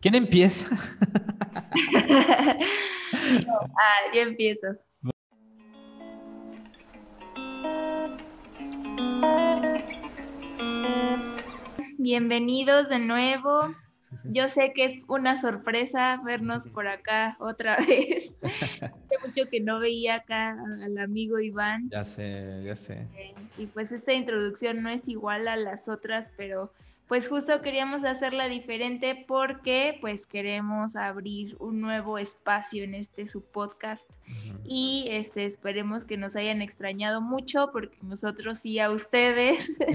¿Quién empieza? ah, yo empiezo. Bienvenidos de nuevo. Yo sé que es una sorpresa vernos por acá otra vez. Hace mucho que no veía acá al amigo Iván. Ya sé, ya sé. Y pues esta introducción no es igual a las otras, pero pues justo queríamos hacerla diferente porque pues queremos abrir un nuevo espacio en este su podcast. Y este esperemos que nos hayan extrañado mucho porque nosotros sí a ustedes.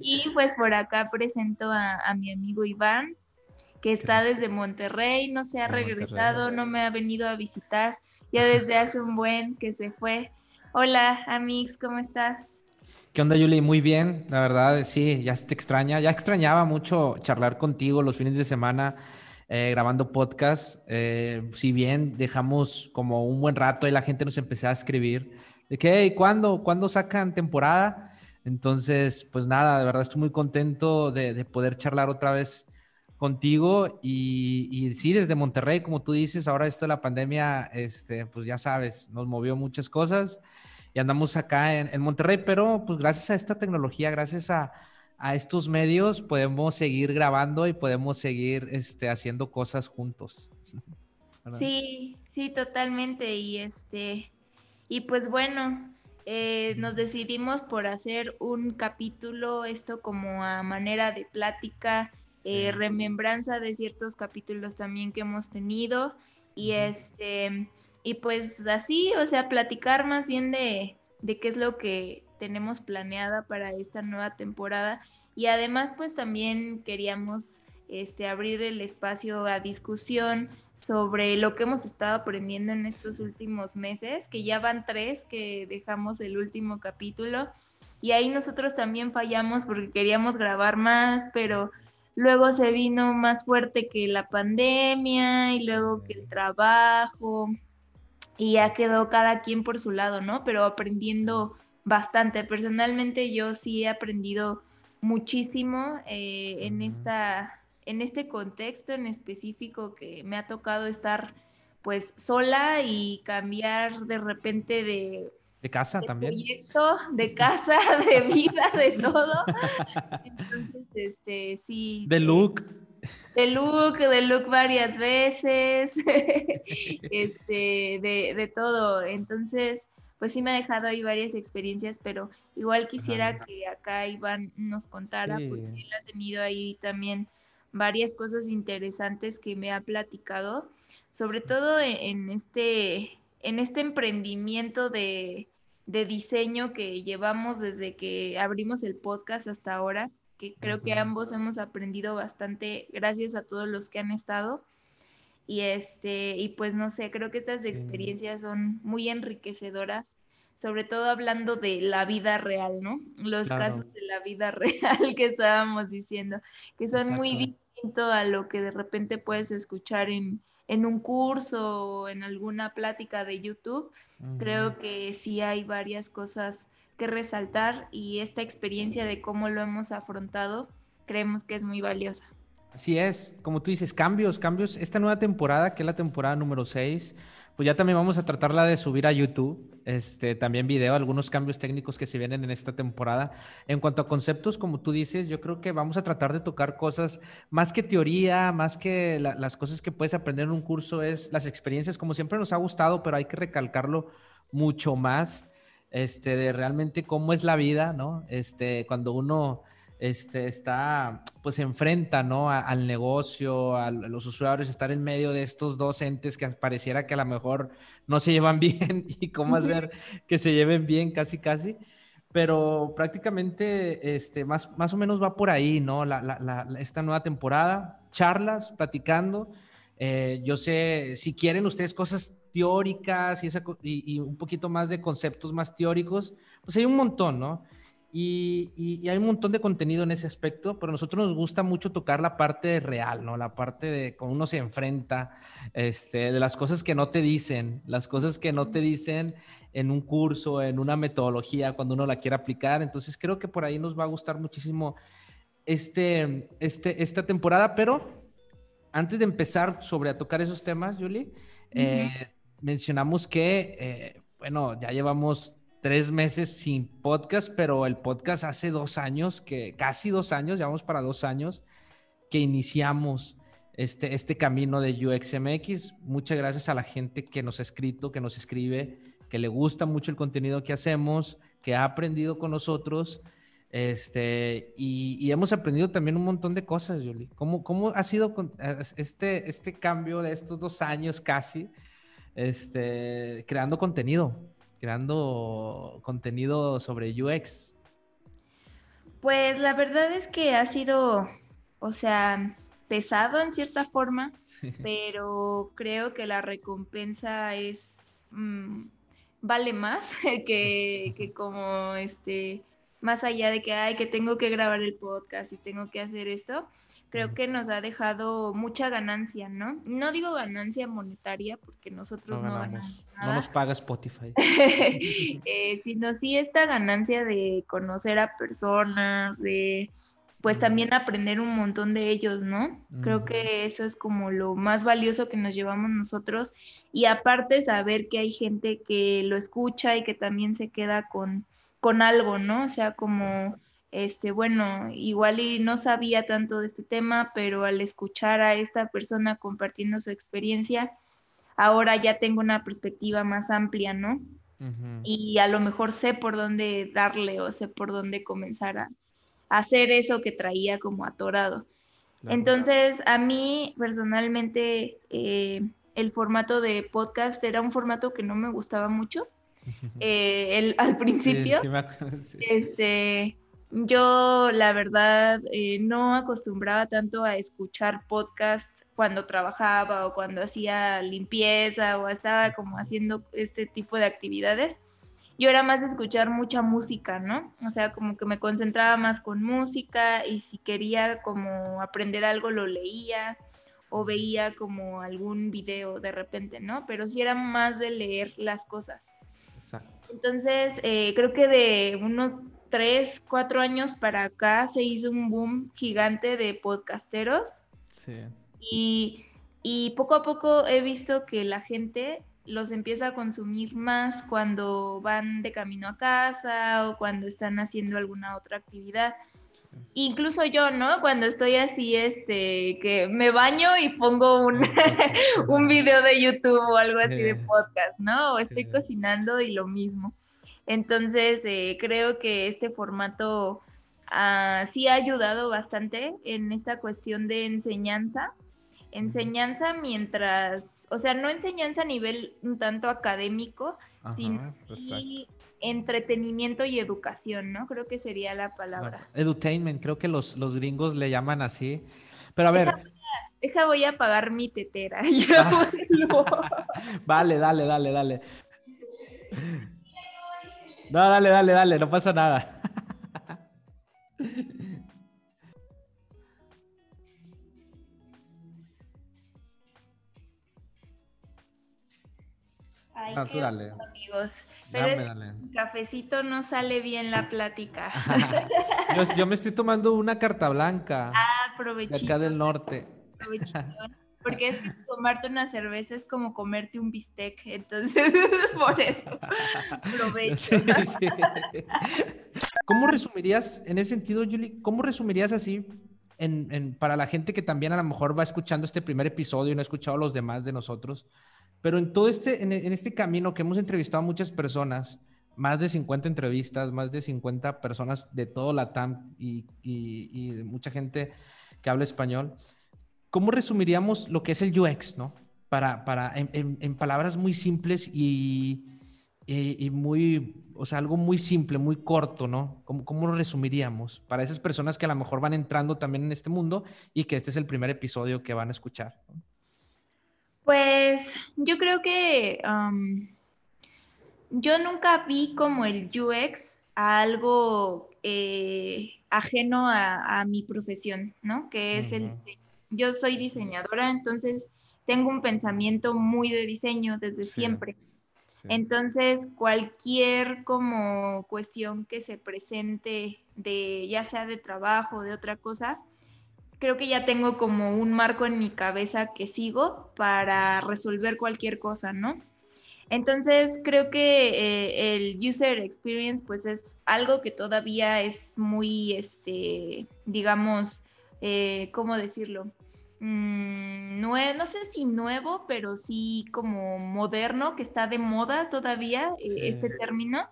Y pues por acá presento a, mi amigo Iván que está desde Monterrey, no se ha regresado, no me ha venido a visitar. Ya desde hace un buen que se fue. Hola, Amix, ¿cómo estás? ¿Qué onda, Yuli? Muy bien, la verdad, sí, ya te extraña. Ya extrañaba mucho charlar contigo los fines de semana eh, grabando podcast. Eh, si bien dejamos como un buen rato y la gente nos empezó a escribir de que, hey, ¿cuándo, ¿cuándo sacan temporada? Entonces, pues nada, de verdad estoy muy contento de, poder charlar otra vez contigo y, y, sí, desde Monterrey, como tú dices, ahora esto de la pandemia, este, pues ya sabes, nos movió muchas cosas y andamos acá en, Monterrey, pero pues gracias a esta tecnología, gracias a, estos medios, podemos seguir grabando y podemos seguir este, haciendo cosas juntos. Sí, sí, totalmente. Y este, y pues bueno, eh, nos decidimos por hacer un capítulo, esto como a manera de plática, eh, remembranza de ciertos capítulos también que hemos tenido. Y este y pues así, o sea, platicar más bien de, qué es lo que tenemos planeada para esta nueva temporada. Y además, pues también queríamos este, abrir el espacio a discusión sobre lo que hemos estado aprendiendo en estos últimos meses, que ya van tres que dejamos el último capítulo. Y ahí nosotros también fallamos porque queríamos grabar más, pero luego se vino más fuerte que la pandemia y luego que el trabajo y ya quedó cada quien por su lado, ¿no? Pero aprendiendo bastante. Personalmente yo sí he aprendido muchísimo eh, en, esta, en este contexto en específico que me ha tocado estar pues sola y cambiar de repente de... De casa también. Proyecto, de casa, de vida, de todo. Entonces, este, sí. De look de look, de look varias veces, este, de, todo. Entonces, pues sí me ha dejado ahí varias experiencias, pero igual quisiera que acá Iván nos contara, porque él ha tenido ahí también varias cosas interesantes que me ha platicado, sobre todo e, en, este, en este emprendimiento de, de diseño que llevamos desde que abrimos el podcast hasta ahora que creo que ambos hemos aprendido bastante gracias a todos los que han estado. Y este, y pues no sé, creo que estas experiencias son muy enriquecedoras, sobre todo hablando de la vida real, ¿no? Los casos de la vida real que estábamos diciendo, que son muy distintos a lo que de repente puedes escuchar en, en un curso o en alguna plática de YouTube. Creo que sí hay varias cosas que resaltar y esta experiencia de cómo lo hemos afrontado creemos que es muy valiosa. Así es, como tú dices, cambios, cambios. Esta nueva temporada, que es la temporada número 6, pues ya también vamos a tratarla de subir a YouTube, este, también video, algunos cambios técnicos que se vienen en esta temporada. En cuanto a conceptos, como tú dices, yo creo que vamos a tratar de tocar cosas más que teoría, más que las cosas que puedes aprender en un curso, es las experiencias, como siempre nos ha gustado, pero hay que recalcarlo mucho más este, de realmente cómo es la vida, ¿no? Este, cuando uno este, está, pues se enfrenta, ¿no? al negocio, a, los usuarios, estar en medio de estos dos entes que pareciera que a lo mejor no se llevan bien y cómo hacer que se lleven bien casi, casi. Pero prácticamente, este, más, más o menos va por ahí, ¿no? La, esta nueva temporada, charlas, platicando. Eh, yo sé, si quieren ustedes cosas teóricas y, un poquito más de conceptos más teóricos, pues hay un montón, ¿no? Y, hay un montón de contenido en ese aspecto, pero a nosotros nos gusta mucho tocar la parte real, ¿no? La parte de cómo uno se enfrenta, este, de las cosas que no te dicen, las cosas que no te dicen en un curso, en una metodología, cuando uno la quiere aplicar. Entonces creo que por ahí nos va a gustar muchísimo este, este, esta temporada, pero antes de empezar sobre a tocar esos temas, Julie, eh, mencionamos que, eh, bueno, ya llevamos tres meses sin podcast, pero el podcast hace dos años, que casi dos años, llevamos para dos años, que iniciamos este, este camino de UXMX. Muchas gracias a la gente que nos ha escrito, que nos escribe, que le gusta mucho el contenido que hacemos, que ha aprendido con nosotros. Este, y, hemos aprendido también un montón de cosas, Julie. ¿Cómo, cómo ha sido este, este cambio de estos dos años casi, este, creando contenido, creando contenido sobre UX? Pues la verdad es que ha sido, o sea, pesado en cierta forma, pero creo que la recompensa es mm, vale más que, que, como este más allá de que ay que tengo que grabar el podcast y tengo que hacer esto creo que nos ha dejado mucha ganancia, ¿no? No digo ganancia monetaria porque nosotros no, ganamos. No nos paga Spotify. eh, sino sí esta ganancia de conocer a personas, de pues también aprender un montón de ellos, ¿no? Creo que eso es como lo más valioso que nos llevamos nosotros y aparte saber que hay gente que lo escucha y que también se queda con, con algo, ¿no? O sea, como, este, bueno, igual y no sabía tanto de este tema, pero al escuchar a esta persona compartiendo su experiencia, ahora ya tengo una perspectiva más amplia, ¿no? Y a lo mejor sé por dónde darle o sé por dónde comenzar a, hacer eso que traía como atorado. Entonces, a mí personalmente eh, el formato de podcast era un formato que no me gustaba mucho. Eh, el, al principio, este, yo la verdad eh, no acostumbraba tanto a escuchar podcast cuando trabajaba o cuando hacía limpieza o estaba como haciendo este tipo de actividades yo era más de escuchar mucha música, ¿no? O sea, como que me concentraba más con música y si quería como aprender algo lo leía o veía como algún video de repente, ¿no? Pero sí era más de leer las cosas. Entonces, eh, creo que de unos tres, cuatro años para acá se hizo un boom gigante de podcasteros. Sí. Y, y poco a poco he visto que la gente los empieza a consumir más cuando van de camino a casa o cuando están haciendo alguna otra actividad. Incluso yo, ¿no? Cuando estoy así, este, que me baño y pongo un, un video de YouTube o algo así de podcast, ¿no? O estoy cocinando y lo mismo. Entonces, eh, creo que este formato ah, sí ha ayudado bastante en esta cuestión de enseñanza enseñanza mientras, o sea, no enseñanza a nivel un tanto académico, sino entretenimiento y educación, ¿no? Creo que sería la palabra. edutainment, creo que los, los gringos le llaman así. Pero a ver. Deja, voy a pagar mi tetera. vale, dale, dale, dale. No, dale, dale, dale, no pasa nada. Ay, no, tú amigos. Pero es cafecito no sale bien la plática. yo, me estoy tomando una carta blanca. Ah, provechito. De acá del norte. Porque es que tomarte una cerveza es como comerte un bistec, entonces por eso provecho. ¿Cómo resumirías, en ese sentido, Julie, cómo resumirías así en, para la gente que también a lo mejor va escuchando este primer episodio y no ha escuchado los demás de nosotros? Pero en todo este, en, este camino que hemos entrevistado a muchas personas, más de 50 entrevistas, más de 50 personas de todo la TAM y, y, de mucha gente que habla español, ¿cómo resumiríamos lo que es el UX, no? Para, para en, en, palabras muy simples y, y, muy, o sea, algo muy simple, muy corto, ¿no? ¿Cómo, ¿Cómo, lo resumiríamos para esas personas que a lo mejor van entrando también en este mundo y que este es el primer episodio que van a escuchar? ¿no? Pues yo creo que yo nunca vi como el UX a algo eh, ajeno a, mi profesión, ¿no? Que es el... Yo soy diseñadora, entonces tengo un pensamiento muy de diseño desde siempre. Entonces, cualquier como cuestión que se presente de ya sea de trabajo, de otra cosa, creo que ya tengo como un marco en mi cabeza que sigo para resolver cualquier cosa, ¿no? Entonces, creo que eh, el user experience, pues es algo que todavía es muy, este, digamos, eh, ¿cómo decirlo? Mm, no sé si nuevo, pero sí como moderno, que está de moda todavía eh, este término.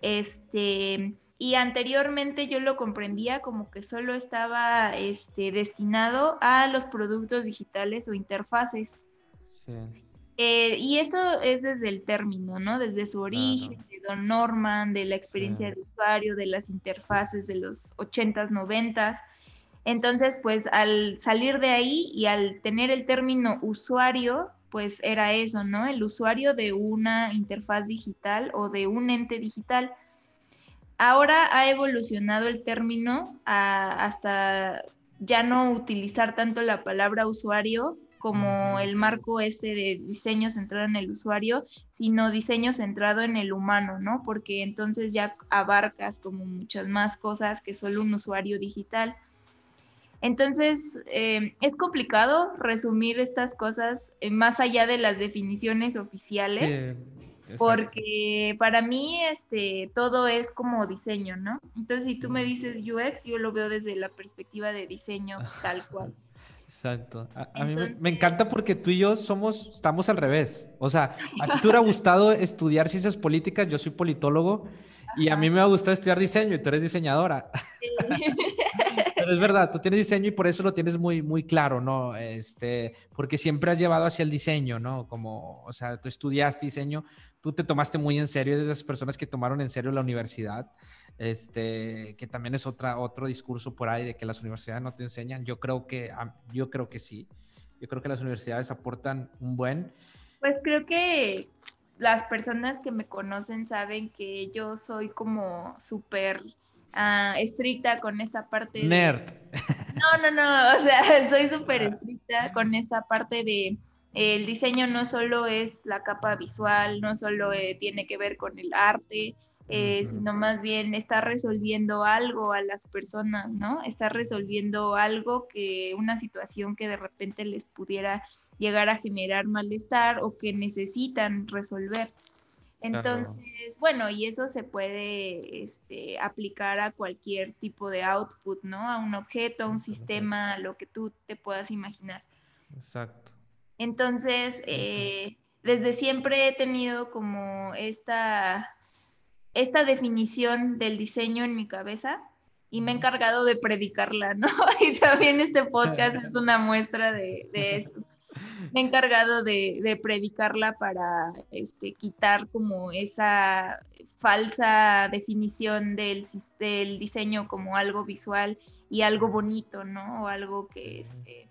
Este, y anteriormente yo lo comprendía como que solo estaba este, destinado a los productos digitales o interfaces. Eh, y esto es desde el término, ¿no? Desde su origen, de Don Norman, de la experiencia de usuario, de las interfaces de los 80s, 90s. Entonces, pues al salir de ahí y al tener el término usuario, pues era eso, ¿no? El usuario de una interfaz digital o de un ente digital. Ahora ha evolucionado el término hasta ya no utilizar tanto la palabra usuario como el marco este de diseño centrado en el usuario, sino diseño centrado en el humano, ¿no? Porque entonces ya abarcas como muchas más cosas que solo un usuario digital. Entonces, eh, es complicado resumir estas cosas eh, más allá de las definiciones oficiales, porque para mí este, todo es como diseño, ¿no? Entonces, si tú me dices UX, yo lo veo desde la perspectiva de diseño tal cual. Exacto. A, mí me, encanta porque tú y yo somos, estamos al revés. O sea, a ti te hubiera gustado estudiar ciencias políticas, yo soy politólogo, y a mí me ha gustado estudiar diseño y tú eres diseñadora. Pero es verdad, tú tienes diseño y por eso lo tienes muy, muy claro, ¿no? Este, porque siempre has llevado hacia el diseño, ¿no? Como, o sea, tú estudiaste diseño, tú te tomaste muy en serio, de esas personas que tomaron en serio la universidad, este, que también es otra, otro discurso por ahí de que las universidades no te enseñan. Yo creo que, yo creo que sí. Yo creo que las universidades aportan un buen. Pues creo que las personas que me conocen saben que yo soy como súper ah, estricta con esta parte. Nerd. No, no, no, o sea, soy súper estricta con esta parte de el diseño no solo es la capa visual, no solo eh, tiene que ver con el arte, eh, sino más bien está resolviendo algo a las personas, ¿no? Está resolviendo algo que una situación que de repente les pudiera llegar a generar malestar o que necesitan resolver. Entonces, bueno, y eso se puede este, aplicar a cualquier tipo de output, ¿no? A un objeto, a un sistema, a lo que tú te puedas imaginar. Exacto. Entonces, eh, desde siempre he tenido como esta, esta definición del diseño en mi cabeza y me he encargado de predicarla, ¿no? Y también este podcast es una muestra de, de eso me he encargado de, predicarla para este, quitar como esa falsa definición del, del, diseño como algo visual y algo bonito, ¿no? O algo que, este,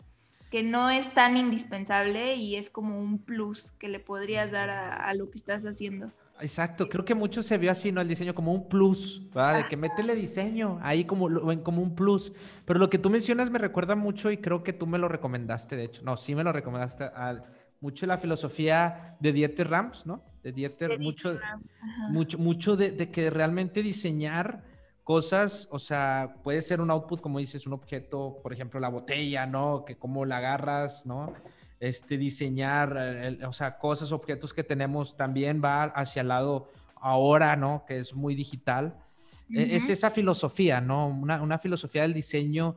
que no es tan indispensable y es como un plus que le podrías dar a lo que estás haciendo. Exacto, creo que mucho se vio así, ¿no? El diseño como un plus, ¿verdad? De que métele diseño ahí como, como un plus. Pero lo que tú mencionas me recuerda mucho y creo que tú me lo recomendaste, de hecho. No, sí me lo recomendaste a mucho la filosofía de Dieter Rams, ¿no? De Dieter, mucho, mucho, mucho de, de, que realmente diseñar cosas, o sea, puede ser un output, como dices, un objeto, por ejemplo, la botella, ¿no? Que cómo la agarras, ¿no? Este, diseñar, eh, o sea, cosas, objetos que tenemos, también va hacia el lado ahora, ¿no? Que es muy digital. E, es esa filosofía, ¿no? Una, una filosofía del diseño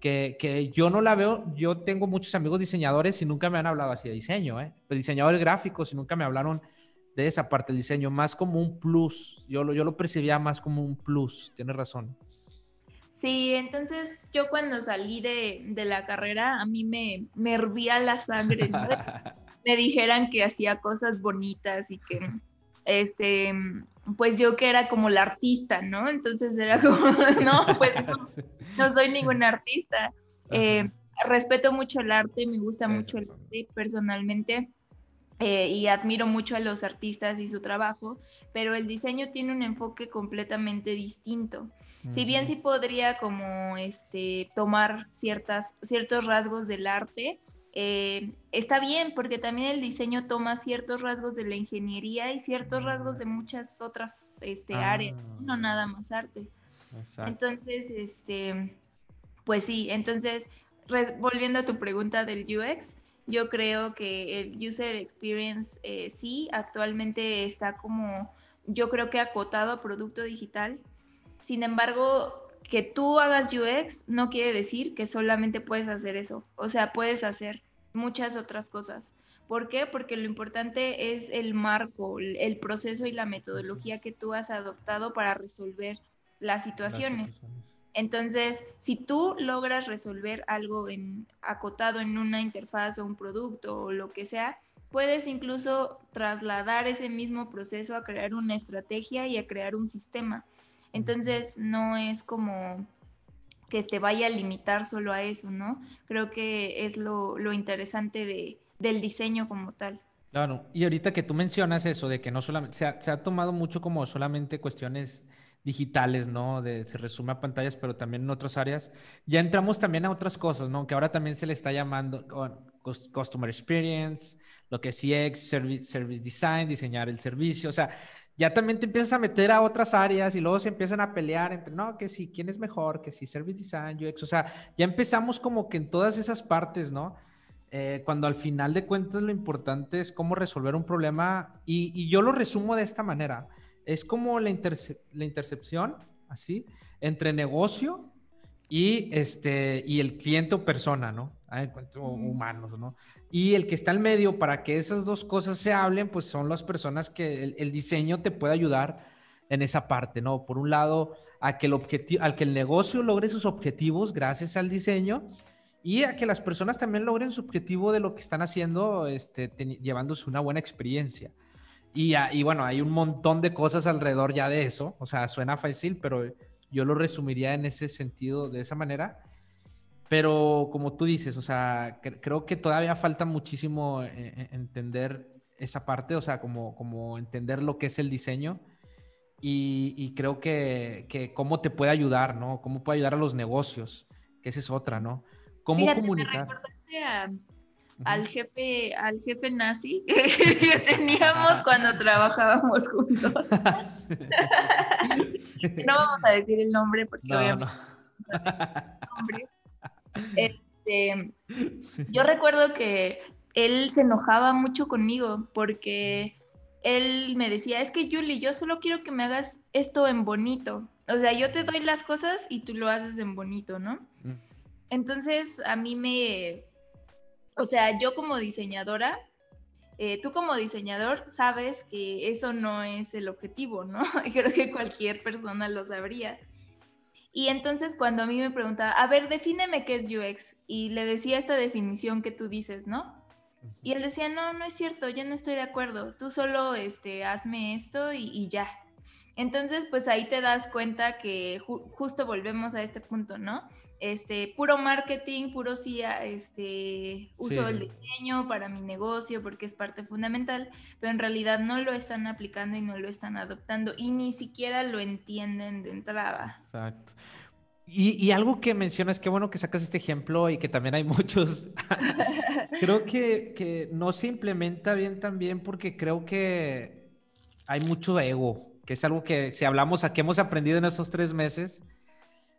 que, que, yo no la veo, yo tengo muchos amigos diseñadores y nunca me han hablado así de diseño, ¿eh? Diseñadores gráficos y nunca me hablaron de esa parte del diseño, más como un plus. Yo lo, yo lo percibía más como un plus, tienes razón. Sí, entonces yo cuando salí de, la carrera, a mí me, me hervía la sangre, me dijeran que hacía cosas bonitas y que, este, pues yo que era como la artista, ¿no? Entonces era como, no, pues no, soy ningún artista. Eh, respeto mucho el arte, me gusta mucho el arte personalmente. Eh, y admiro mucho a los artistas y su trabajo, pero el diseño tiene un enfoque completamente distinto. Si bien sí podría como este, tomar ciertas, ciertos rasgos del arte, eh, está bien porque también el diseño toma ciertos rasgos de la ingeniería y ciertos rasgos de muchas otras este, áreas, no ah. nada más arte. Entonces, este, pues sí, entonces volviendo a tu pregunta del UX, yo creo que el user experience eh, sí, actualmente está como, yo creo que acotado a producto digital. Sin embargo, que tú hagas UX no quiere decir que solamente puedes hacer eso. O sea, puedes hacer muchas otras cosas. ¿Por qué? Porque lo importante es el marco, el proceso y la metodología que tú has adoptado para resolver las situaciones. Entonces, si tú logras resolver algo en, acotado en una interfaz o un producto o lo que sea, puedes incluso trasladar ese mismo proceso a crear una estrategia y a crear un sistema. Entonces, no es como que te vaya a limitar solo a eso, ¿no? Creo que es lo, lo interesante de, del diseño como tal. Claro, y ahorita que tú mencionas eso de que no solamente, se ha, se ha tomado mucho como solamente cuestiones digitales, ¿no? De, se resume a pantallas, pero también en otras áreas. Ya entramos también a otras cosas, ¿no? Que ahora también se le está llamando Customer Experience, lo que es CX, Service, service Design, diseñar el servicio, o sea, ya también te empiezas a meter a otras áreas y luego se empiezan a pelear entre, no, que sí, quién es mejor, que sí, Service Design, UX, o sea, ya empezamos como que en todas esas partes, ¿no? Eh, cuando al final de cuentas lo importante es cómo resolver un problema y, yo lo resumo de esta manera. Es como la, la intercepción, así, entre negocio y, este, y el cliente o persona, ¿no? Ah, encuentro humanos, ¿no? Y el que está al medio para que esas dos cosas se hablen, pues son las personas que el, diseño te puede ayudar en esa parte, ¿no? Por un lado, a que el, al que el negocio logre sus objetivos gracias al diseño y a que las personas también logren su objetivo de lo que están haciendo, este, llevándose una buena experiencia. Y, y, bueno, hay un montón de cosas alrededor ya de eso, o sea, suena fácil, pero yo lo resumiría en ese sentido, de esa manera. Pero como tú dices, o sea, creo que todavía falta muchísimo eh, eh, entender esa parte, o sea, como, como entender lo que es el diseño. Y, creo que, que, cómo te puede ayudar, ¿no? Cómo puede ayudar a los negocios, que esa es otra, ¿no? ¿Cómo comunicar? al jefe, al jefe nazi que teníamos cuando trabajábamos juntos. no vamos a decir el nombre porque obviamente Este, yo recuerdo que él se enojaba mucho conmigo porque él me decía, es que Julie, yo solo quiero que me hagas esto en bonito. O sea, yo te doy las cosas y tú lo haces en bonito, ¿no? Mm. Entonces, a mí me, o sea, yo como diseñadora, eh, tú como diseñador sabes que eso no es el objetivo, ¿no? Creo que cualquier persona lo sabría. Y entonces cuando a mí me preguntaba, a ver, defíneme qué es UX, y le decía esta definición que tú dices, ¿no? Y él decía, no, no es cierto, yo no estoy de acuerdo, tú solo este, hazme esto y, ya. Entonces, pues ahí te das cuenta que justo volvemos a este punto, ¿no? Este, puro marketing, puro sí, este, uso el diseño para mi negocio porque es parte fundamental, pero en realidad no lo están aplicando y no lo están adoptando y ni siquiera lo entienden de entrada. Exacto. Y, y algo que mencionas, qué bueno que sacas este ejemplo y que también hay muchos, creo que, que no se implementa bien también porque creo que hay mucho ego, que es algo que si hablamos a que hemos aprendido en estos tres meses,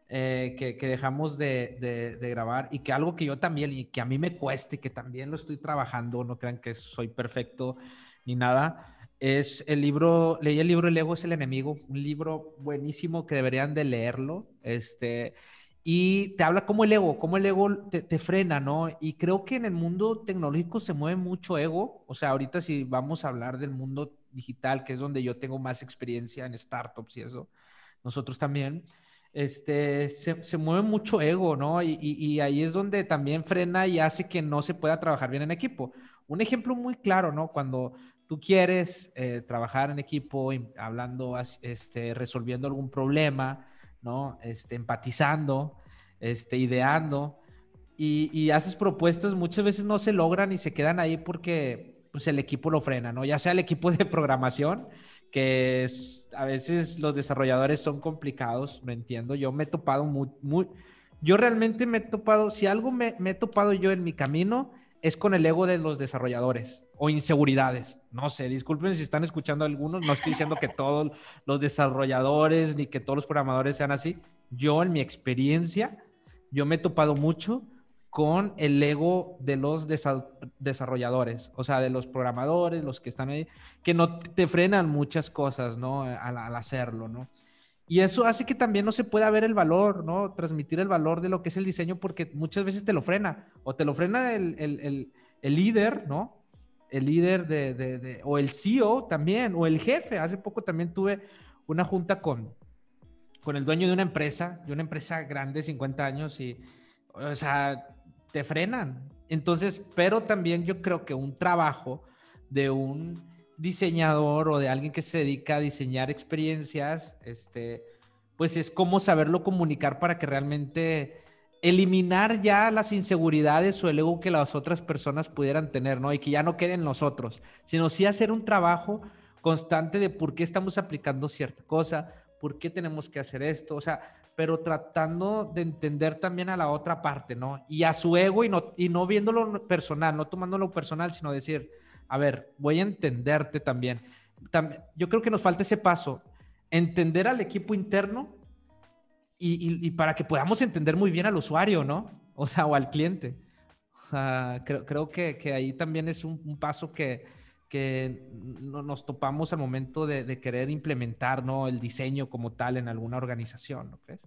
eh, que, dejamos de, grabar y que algo que yo también y que a mí me cueste, que también lo estoy trabajando, no crean que soy perfecto ni nada, es el libro, leí el libro El ego es el enemigo, un libro buenísimo que deberían de leerlo, este, y te habla cómo el ego, cómo el ego te, te, frena, ¿no? Y creo que en el mundo tecnológico se mueve mucho ego, o sea, ahorita si vamos a hablar del mundo digital, que es donde yo tengo más experiencia en startups y eso, nosotros también este, se, mueve mucho ego, ¿no? Y, ahí es donde también frena y hace que no se pueda trabajar bien en equipo. Un ejemplo muy claro, ¿no? Cuando tú quieres eh, trabajar en equipo, hablando, este, resolviendo algún problema, ¿no? Este, empatizando, este, ideando, y, y, haces propuestas, muchas veces no se logran y se quedan ahí porque pues, el equipo lo frena, ¿no? Ya sea el equipo de programación, que es, a veces los desarrolladores son complicados, me entiendo. Yo me he topado muy, muy, yo realmente me he topado, si algo me, me, he topado yo en mi camino, es con el ego de los desarrolladores o inseguridades. No sé, disculpen si están escuchando algunos, no estoy diciendo que todos los desarrolladores ni que todos los programadores sean así. Yo en mi experiencia, yo me he topado mucho con el ego de los desarrolladores, o sea, de los programadores, los que están ahí, que no te frenan muchas cosas, ¿no? Al, hacerlo, ¿no? Y eso hace que también no se pueda ver el valor, ¿no? Transmitir el valor de lo que es el diseño porque muchas veces te lo frena, o te lo frena el, líder, ¿no? El líder de, o el CEO también, o el jefe. Hace poco también tuve una junta con, con el dueño de una empresa, de una empresa grande, 50 años, y, o sea, te frenan. Entonces, pero también yo creo que un trabajo de un diseñador o de alguien que se dedica a diseñar experiencias, este, pues es como saberlo comunicar para que realmente eliminar ya las inseguridades o el ego que las otras personas pudieran tener, ¿no? Y que ya no queden nosotros, sino sí hacer un trabajo constante de por qué estamos aplicando cierta cosa, por qué tenemos que hacer esto, o sea, pero tratando de entender también a la otra parte, ¿no? Y a su ego y no, y no viéndolo personal, no tomándolo personal, sino decir, a ver, voy a entenderte también. también yo creo que nos falta ese paso, entender al equipo interno y, para que podamos entender muy bien al usuario, ¿no? O sea, o al cliente. Sea, creo, creo que, que ahí también es un paso que, que nos topamos al momento de, querer implementar ¿no? el diseño como tal en alguna organización, ¿no crees?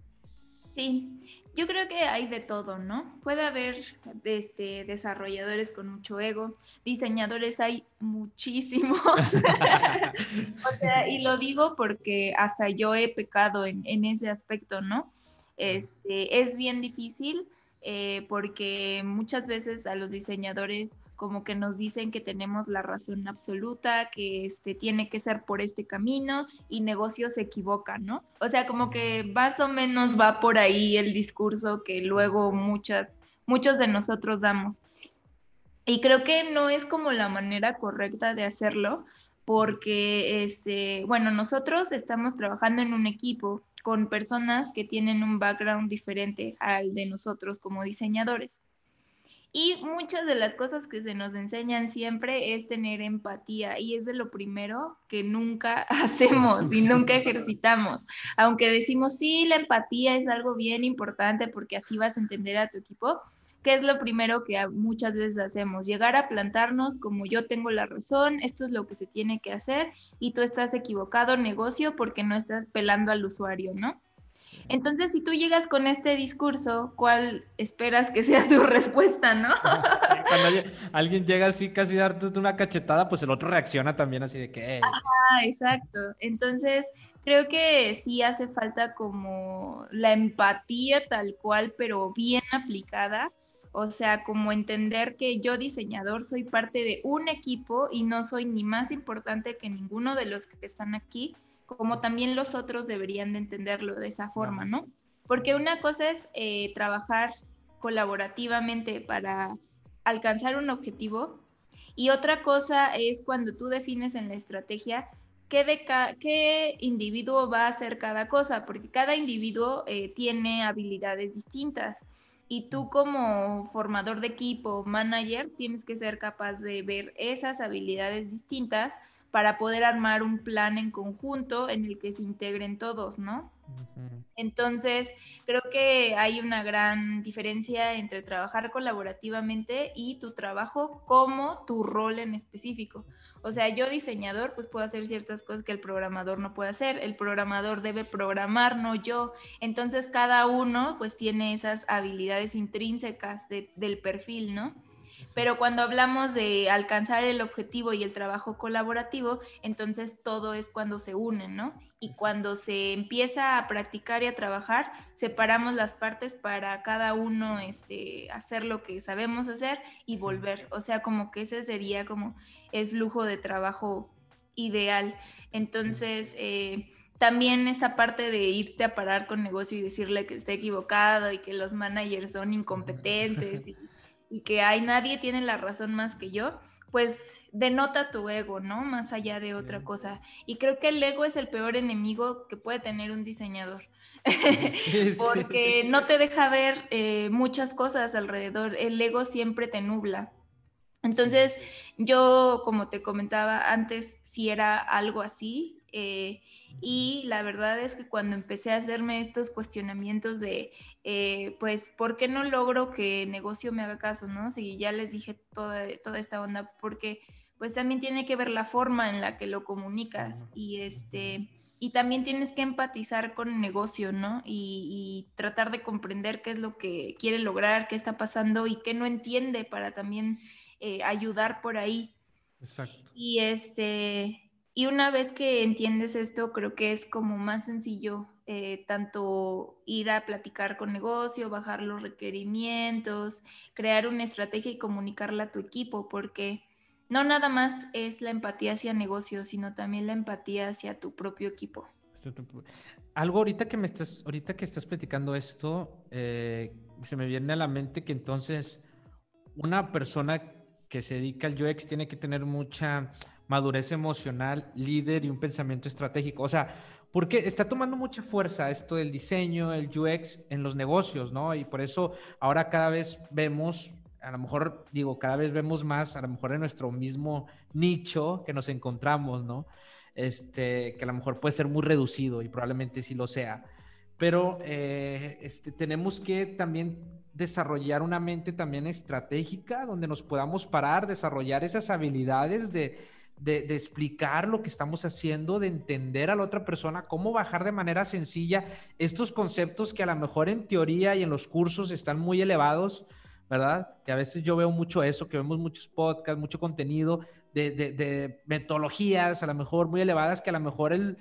Sí, yo creo que hay de todo, ¿no? Puede haber este, desarrolladores con mucho ego, diseñadores hay muchísimos. y lo digo porque hasta yo he pecado en, en ese aspecto, ¿no? Este, es bien difícil eh, porque muchas veces a los diseñadores como que nos dicen que tenemos la razón absoluta, que este tiene que ser por este camino y negocios se equivocan, ¿no? O sea, como que más o menos va por ahí el discurso que luego muchas, muchos de nosotros damos. Y creo que no es como la manera correcta de hacerlo, porque, este, bueno, nosotros estamos trabajando en un equipo con personas que tienen un background diferente al de nosotros como diseñadores. Y muchas de las cosas que se nos enseñan siempre es tener empatía y es de lo primero que nunca hacemos y nunca ejercitamos. Aunque decimos, sí, la empatía es algo bien importante porque así vas a entender a tu equipo, ¿qué es lo primero que muchas veces hacemos? Llegar a plantarnos como yo tengo la razón, esto es lo que se tiene que hacer y tú estás equivocado negocio porque no estás pelando al usuario, ¿no? Entonces, si tú llegas con este discurso, ¿cuál esperas que sea tu respuesta, no? Cuando alguien llega así casi darte una cachetada, pues el otro reacciona también así de que... Ajá, exacto. Entonces, creo que sí hace falta como la empatía tal cual, pero bien aplicada. O sea, como entender que yo diseñador soy parte de un equipo y no soy ni más importante que ninguno de los que están aquí como también los otros deberían de entenderlo de esa forma, ¿no? Porque una cosa es eh, trabajar colaborativamente para alcanzar un objetivo y otra cosa es cuando tú defines en la estrategia qué, de qué individuo va a hacer cada cosa, porque cada individuo eh, tiene habilidades distintas y tú como formador de equipo, manager, tienes que ser capaz de ver esas habilidades distintas para poder armar un plan en conjunto en el que se integren todos, ¿no? Entonces, creo que hay una gran diferencia entre trabajar colaborativamente y tu trabajo como tu rol en específico. O sea, yo diseñador, pues puedo hacer ciertas cosas que el programador no puede hacer. El programador debe programar, no yo. Entonces, cada uno, pues tiene esas habilidades intrínsecas del perfil, ¿no? Pero cuando hablamos de alcanzar el objetivo y el trabajo colaborativo, entonces todo es cuando se unen, ¿no? Y cuando se empieza a practicar y a trabajar, separamos las partes para cada uno este, hacer lo que sabemos hacer y volver. O sea, como que ese sería como el flujo de trabajo ideal. Entonces, eh, también esta parte de irte a parar con negocio y decirle que está equivocado y que los managers son incompetentes y y que hay nadie tiene la razón más que yo, pues denota tu ego, ¿no? Más allá de otra cosa. Y creo que el ego es el peor enemigo que puede tener un diseñador. Porque no te deja ver eh, muchas cosas alrededor. El ego siempre te nubla. Entonces, yo, como te comentaba antes, si era algo así, Eh, y la verdad es que cuando empecé a hacerme estos cuestionamientos de, eh, pues, ¿por qué no logro que negocio me haga caso, no? Si ya les dije toda, toda esta onda, porque pues también tiene que ver la forma en la que lo comunicas y este y también tienes que empatizar con el negocio, ¿no? Y, tratar de comprender qué es lo que quiere lograr, qué está pasando y qué no entiende para también eh, ayudar por ahí. Exacto. Y este, y una vez que entiendes esto, creo que es como más sencillo eh, tanto ir a platicar con negocio, bajar los requerimientos, crear una estrategia y comunicarla a tu equipo, porque no nada más es la empatía hacia negocio, sino también la empatía hacia tu propio equipo. Algo ahorita que me estás, ahorita que estás platicando esto, eh, se me viene a la mente que entonces una persona que se dedica al UX tiene que tener mucha madurez emocional, líder y un pensamiento estratégico. O sea, porque está tomando mucha fuerza esto del diseño, el UX en los negocios, ¿no? Y por eso ahora cada vez vemos a lo mejor, digo, cada vez vemos más, a lo mejor en nuestro mismo nicho que nos encontramos, ¿no? Este, que a lo mejor puede ser muy reducido y probablemente sí lo sea. Pero eh, este, tenemos que también desarrollar una mente también estratégica donde nos podamos parar, desarrollar esas habilidades de, de, explicar lo que estamos haciendo, de entender a la otra persona, cómo bajar de manera sencilla estos conceptos que a lo mejor en teoría y en los cursos están muy elevados, ¿verdad? Que a veces yo veo mucho eso, que vemos muchos podcasts, mucho contenido de, de, metodologías a lo mejor muy elevadas que a lo mejor el,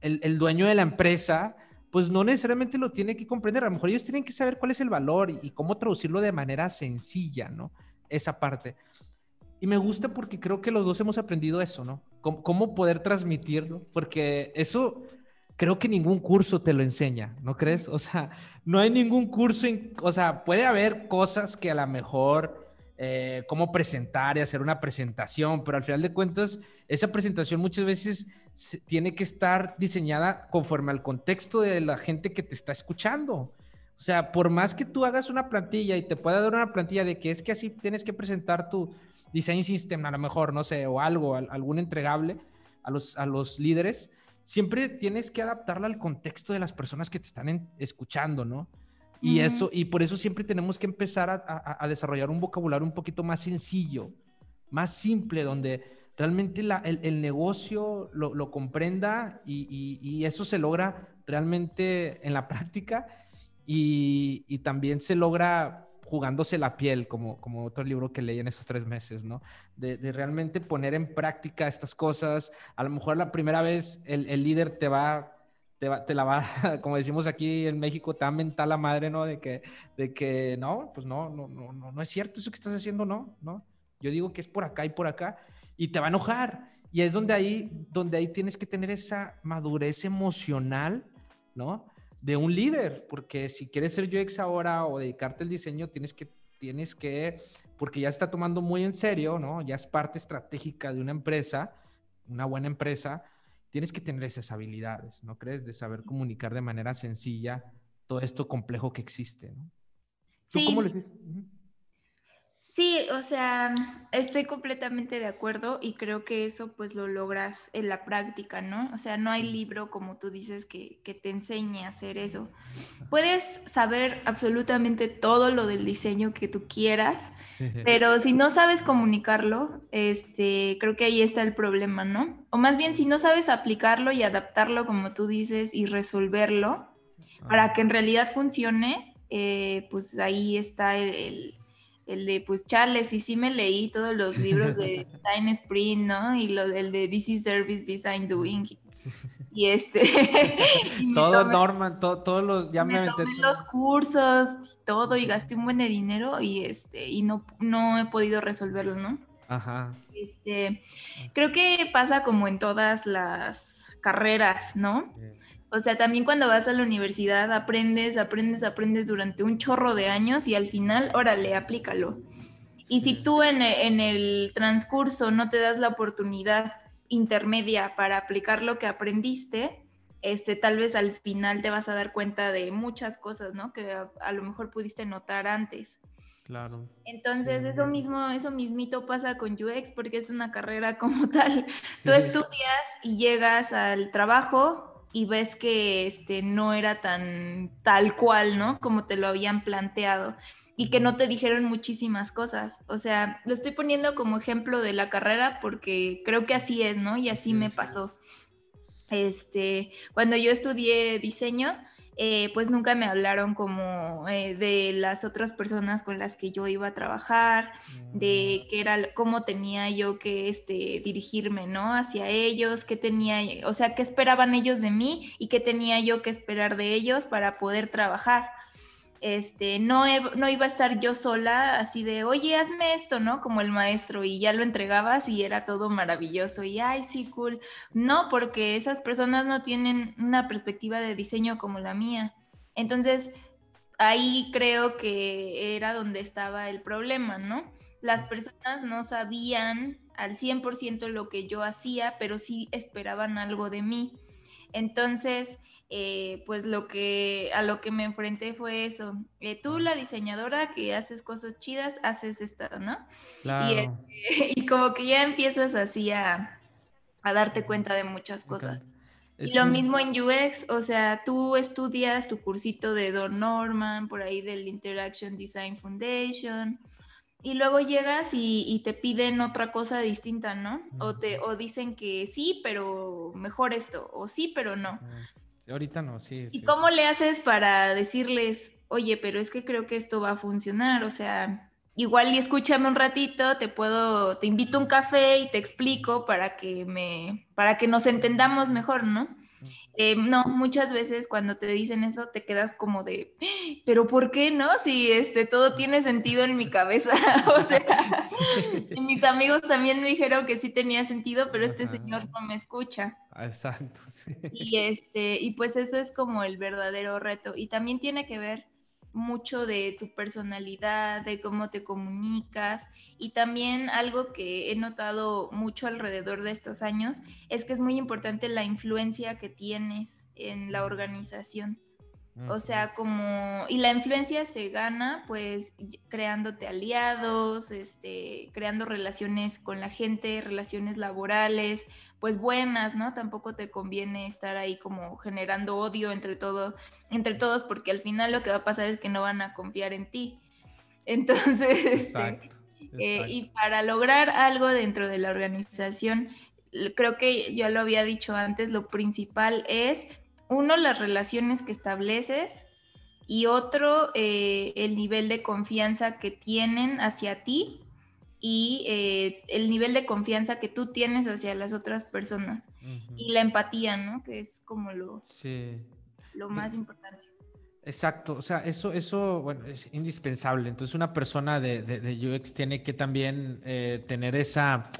el, dueño de la empresa pues no necesariamente lo tiene que comprender, a lo mejor ellos tienen que saber cuál es el valor y, cómo traducirlo de manera sencilla, ¿no? Esa parte. Y me gusta porque creo que los dos hemos aprendido eso, ¿no? cómo poder transmitirlo, porque eso creo que ningún curso te lo enseña, ¿no crees? O sea, no hay ningún curso, o sea, puede haber cosas que a lo mejor, eh, cómo presentar y hacer una presentación, pero al final de cuentas, esa presentación muchas veces tiene que estar diseñada conforme al contexto de la gente que te está escuchando. O sea, por más que tú hagas una plantilla y te pueda dar una plantilla de que es que así tienes que presentar tu design system, a lo mejor, no sé, o algo, algún entregable a los, a los líderes, siempre tienes que adaptarla al contexto de las personas que te están escuchando, ¿no? Y eso, y por eso siempre tenemos que empezar a, desarrollar un vocabulario un poquito más sencillo, más simple, donde realmente el, negocio lo, comprenda y, eso se logra realmente en la práctica y también se logra jugándose la piel, como, como otro libro que leí en esos tres meses, ¿no? De, realmente poner en práctica estas cosas. A lo mejor la primera vez el, el líder te va, te va, te la va, como decimos aquí en México, a mentar la madre, ¿no? De que, de que no, pues no, no, no, no, no es cierto eso que estás haciendo, no, no. Yo digo que es por acá y por acá y te va a enojar. Y es donde ahí, donde ahí tienes que tener esa madurez emocional, ¿no? De un líder, porque si quieres ser UX ahora o dedicarte al diseño, tienes que, tienes que, porque ya está tomando muy en serio, ¿no? Ya es parte estratégica de una empresa, una buena empresa, tienes que tener esas habilidades, ¿no crees? De saber comunicar de manera sencilla todo esto complejo que existe, ¿no? sí. cómo les dices? Sí, o sea, estoy completamente de acuerdo y creo que eso pues lo logras en la práctica, ¿no? O sea, no hay libro, como tú dices, que, te enseñe a hacer eso. Puedes saber absolutamente todo lo del diseño que tú quieras, pero si no sabes comunicarlo, este, creo que ahí está el problema, ¿no? O más bien, si no sabes aplicarlo y adaptarlo, como tú dices, y resolverlo, para que en realidad funcione, eh, pues ahí está el el de, pues, Charles, y sí me leí todos los libros de Design Sprint, ¿no? Y lo, el de is Service Design Doing. Y este... todo Norman, todos los... Ya me, tomé los cursos, todo, y gasté un buen de dinero y, este, y no, no he podido resolverlo, ¿no? Ajá. Este, creo que pasa como en todas las carreras, ¿no? O sea, también cuando vas a la universidad aprendes, aprendes, aprendes durante un chorro de años y al final, órale, aplícalo. Y si tú en, en, el transcurso no te das la oportunidad intermedia para aplicar lo que aprendiste, este, tal vez al final te vas a dar cuenta de muchas cosas, ¿no? Que a, lo mejor pudiste notar antes. Claro. Entonces, eso mismo, eso mismito pasa con UX porque es una carrera como tal. Tú estudias y llegas al trabajo y ves que este no era tan tal cual, ¿no? Como te lo habían planteado y que no te dijeron muchísimas cosas. O sea, lo estoy poniendo como ejemplo de la carrera porque creo que así es, ¿no? Y así me pasó. Este, cuando yo estudié diseño, eh, pues nunca me hablaron como eh, de las otras personas con las que yo iba a trabajar, de mm. qué era, cómo tenía yo que este, dirigirme, ¿no? Hacia ellos, qué tenía, o sea, qué esperaban ellos de mí y qué tenía yo que esperar de ellos para poder trabajar este, no, no iba a estar yo sola así de, oye, hazme esto, ¿no? Como el maestro y ya lo entregabas y era todo maravilloso y, ay, sí, cool. No, porque esas personas no tienen una perspectiva de diseño como la mía. Entonces, ahí creo que era donde estaba el problema, ¿no? Las personas no sabían al 100% lo que yo hacía, pero sí esperaban algo de mí. Entonces, eh, pues lo que a lo que me enfrenté fue eso. Eh, tú, la diseñadora que haces cosas chidas, haces esto, ¿no? Este, y, como que ya empiezas así a, darte cuenta de muchas cosas. Y lo mismo en UX, o sea, tú estudias tu cursito de Don Norman, por ahí del Interaction Design Foundation, y luego llegas y, te piden otra cosa distinta, ¿no? O te o dicen que sí, pero mejor esto, o sí, pero no. Ahorita no, sí. ¿Y cómo le haces para decirles, oye, pero es que creo que esto va a funcionar? O sea, igual y escúchame un ratito, te puedo, te invito a un café y te explico para que me, para que nos entendamos mejor, ¿no? Eh, no, muchas veces cuando te dicen eso te quedas como de, pero ¿por qué no? Si este, todo tiene sentido en mi cabeza. o sea, mis amigos también me dijeron que sí tenía sentido, pero este señor no me escucha. Exacto. Y, este, y pues eso es como el verdadero reto. Y también tiene que ver mucho de tu personalidad, de cómo te comunicas y también algo que he notado mucho alrededor de estos años es que es muy importante la influencia que tienes en la organización. O sea, como, y la influencia se gana pues creándote aliados, este, creando relaciones con la gente, relaciones laborales, pues buenas, ¿no? Tampoco te conviene estar ahí como generando odio entre todos, entre todos, porque al final lo que va a pasar es que no van a confiar en ti. Entonces, este, eh, y para lograr algo dentro de la organización, creo que ya lo había dicho antes, lo principal es uno, las relaciones que estableces y otro, eh, el nivel de confianza que tienen hacia ti y eh, el nivel de confianza que tú tienes hacia las otras personas. Y la empatía, ¿no? Que es como lo, lo más importante. Exacto, o sea, eso, eso, bueno, es indispensable. Entonces, una persona de, de, UX tiene que también eh, tener esa,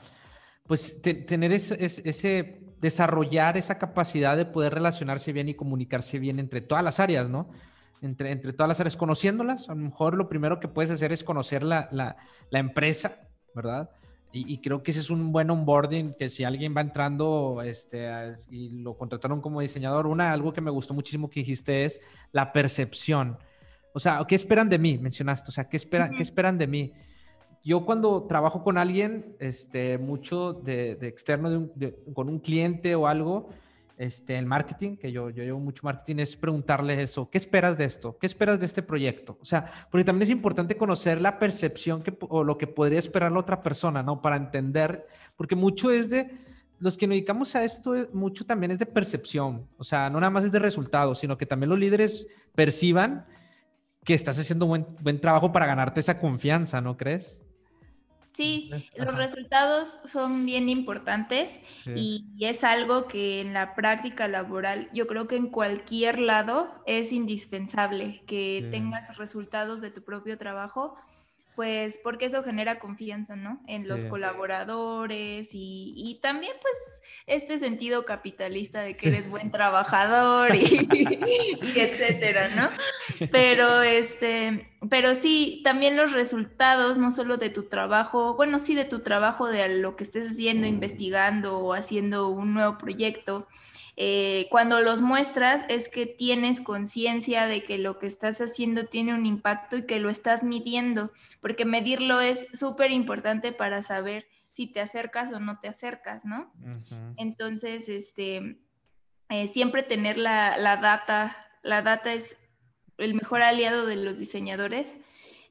pues, tener ese, ese, desarrollar esa capacidad de poder relacionarse bien y comunicarse bien entre todas las áreas, ¿no? Entre, entre todas las áreas, conociéndolas. A lo mejor lo primero que puedes hacer es conocer la, la, la empresa, ¿verdad? Y, creo que ese es un buen onboarding, que si alguien va entrando este, y lo contrataron como diseñador, una, algo que me gustó muchísimo que dijiste es la percepción. O sea, ¿qué esperan de mí? Mencionaste, o sea, ¿qué esperan, ¿qué esperan de mí? Yo cuando trabajo con alguien, este, mucho de, externo, con un cliente o algo, este, el marketing, que yo, yo llevo mucho marketing, es preguntarle eso, ¿qué esperas de esto? ¿Qué esperas de este proyecto? O sea, porque también es importante conocer la percepción que, o lo que podría esperar la otra persona, ¿no? Para entender, porque mucho es de, los que nos dedicamos a esto, mucho también es de percepción, o sea, no nada más es de resultados, sino que también los líderes perciban que estás haciendo buen, buen trabajo para ganarte esa confianza, ¿no crees? Sí, los resultados son bien importantes y es algo que en la práctica laboral, yo creo que en cualquier lado es indispensable que tengas resultados de tu propio trabajo pues porque eso genera confianza, ¿no? En los colaboradores y, también pues este sentido capitalista de que eres buen trabajador y, etcétera, ¿no? Pero este, pero sí, también los resultados, no solo de tu trabajo, bueno, sí de tu trabajo, de lo que estés haciendo, investigando o haciendo un nuevo proyecto, eh, cuando los muestras es que tienes conciencia de que lo que estás haciendo tiene un impacto y que lo estás midiendo, porque medirlo es súper importante para saber si te acercas o no te acercas, ¿no? Entonces, este, eh, siempre tener la, la, data, la data es el mejor aliado de los diseñadores.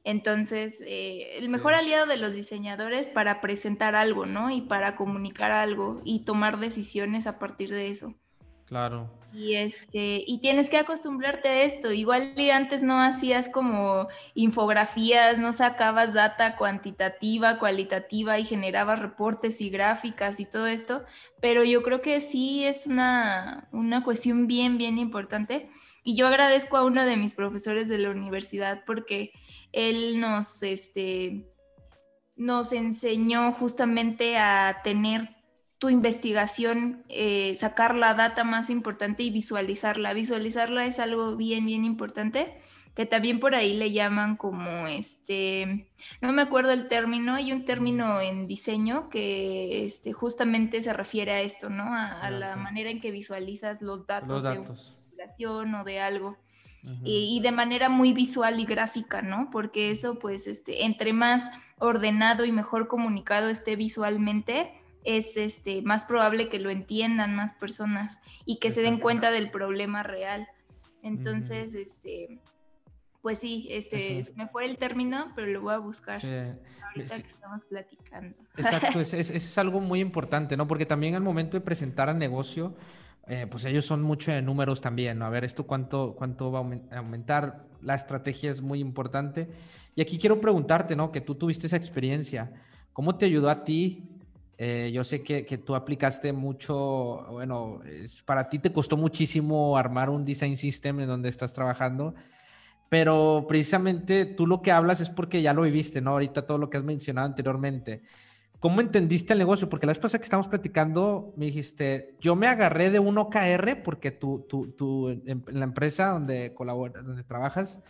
Entonces, eh, el mejor aliado de los diseñadores para presentar algo, ¿no? Y para comunicar algo y tomar decisiones a partir de eso. Claro. Y este, y tienes que acostumbrarte a esto. Igual antes no hacías como infografías, no sacabas data cuantitativa, cualitativa y generabas reportes y gráficas y todo esto, pero yo creo que sí es una, una cuestión bien, bien importante. Y yo agradezco a uno de mis profesores de la universidad porque él nos, este, nos enseñó justamente a tener tu investigación, eh, sacar la data más importante y visualizarla. Visualizarla es algo bien, bien importante, que también por ahí le llaman como este, no me acuerdo el término, hay un término en diseño que este, justamente se refiere a esto, ¿no? A, la manera en que visualizas los datos, de una investigación o de algo. y, y, de manera muy visual y gráfica, ¿no? Porque eso, pues, este, entre más ordenado y mejor comunicado esté visualmente, es este, más probable que lo entiendan más personas y que se den cuenta del problema real. Entonces, este, pues sí, este, se me fue el término, pero lo voy a buscar ahorita que estamos platicando. Exacto, es, es, algo muy importante, ¿no? Porque también al momento de presentar al negocio, eh, pues ellos son mucho de números también, ¿no? A ver, esto cuánto, cuánto va a aumentar, la estrategia es muy importante. Y aquí quiero preguntarte, ¿no? Que tú tuviste esa experiencia, ¿cómo te ayudó a ti eh, yo sé que, que, tú aplicaste mucho, bueno, para ti te costó muchísimo armar un design system en donde estás trabajando, pero precisamente tú lo que hablas es porque ya lo viviste, ¿no? Ahorita todo lo que has mencionado anteriormente. ¿Cómo entendiste el negocio? Porque la vez pasada que estábamos platicando, me dijiste, yo me agarré de un OKR porque tú, tú, tú en, la empresa donde, colaboras, donde trabajas,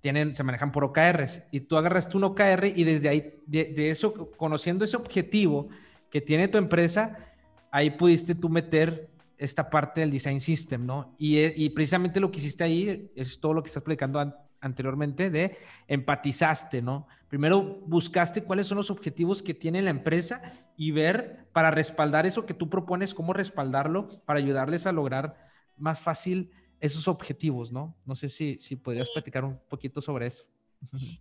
tienen, se manejan por OKRs y tú agarraste un OKR y desde ahí, de, de eso, conociendo ese objetivo, que tiene tu empresa, ahí pudiste tú meter esta parte del design system, ¿no? Y, eh, y precisamente lo que hiciste ahí es todo lo que estás explicando anteriormente de empatizaste, ¿no? Primero buscaste cuáles son los objetivos que tiene la empresa y ver para respaldar eso que tú propones, cómo respaldarlo para ayudarles a lograr más fácil esos objetivos, ¿no? No sé si, si podrías platicar un poquito sobre eso.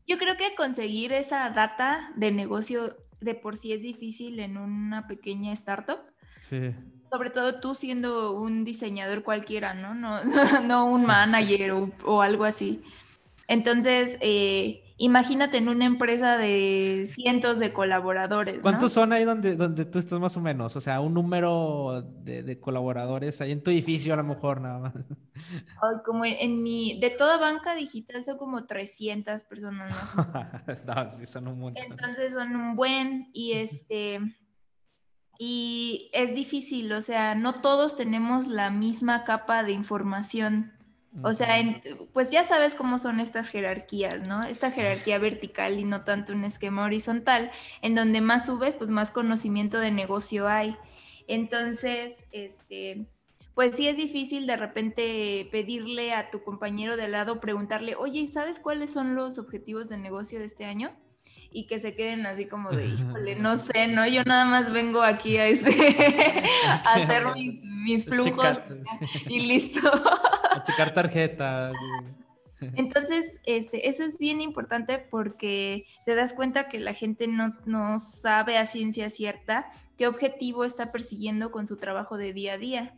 Yo creo que conseguir esa data de negocio de por sí es difícil en una pequeña startup. Sí. Sobre todo tú siendo un diseñador cualquiera, ¿no? No, no, un manager o, algo así. Entonces, eh, imagínate en una empresa de cientos de colaboradores. ¿Cuántos son ahí donde, donde tú estás más o menos? O sea, un número de, colaboradores ahí en tu edificio a lo mejor nada más. como en, mi, de toda banca digital son como 300 personas más. no, sí, son un montón. Entonces son un buen y este... Y es difícil, o sea, no todos tenemos la misma capa de información o sea, pues ya sabes cómo son estas jerarquías, ¿no? Esta jerarquía vertical y no tanto un esquema horizontal, en donde más subes, pues más conocimiento de negocio hay. Entonces, este, pues sí es difícil de repente pedirle a tu compañero de lado, preguntarle, oye, ¿sabes cuáles son los objetivos de negocio de este año? Y que se queden así como de, híjole, no sé, ¿no? Yo nada más vengo aquí a, este, a hacer mis, flujos y, listo. A checar tarjetas. Entonces, este, eso es bien importante porque te das cuenta que la gente no, no sabe a ciencia cierta qué objetivo está persiguiendo con su trabajo de día a día.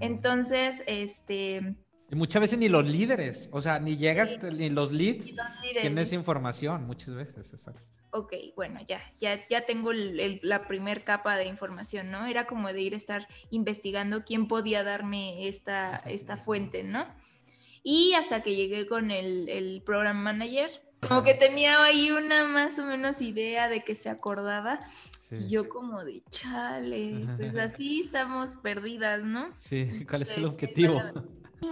Entonces, este, y muchas veces ni los líderes, o sea, ni llegas, ni los leads tienen esa información, muchas veces, exacto. Ok, bueno, ya, ya, ya tengo la primer capa de información, ¿no? Era como de ir a estar investigando quién podía darme esta, esta fuente, ¿no? Y hasta que llegué con el, el program manager, como que tenía ahí una más o menos idea de que se acordaba. Y yo como de, chale, pues así estamos perdidas, ¿no? Sí, ¿cuál es el objetivo?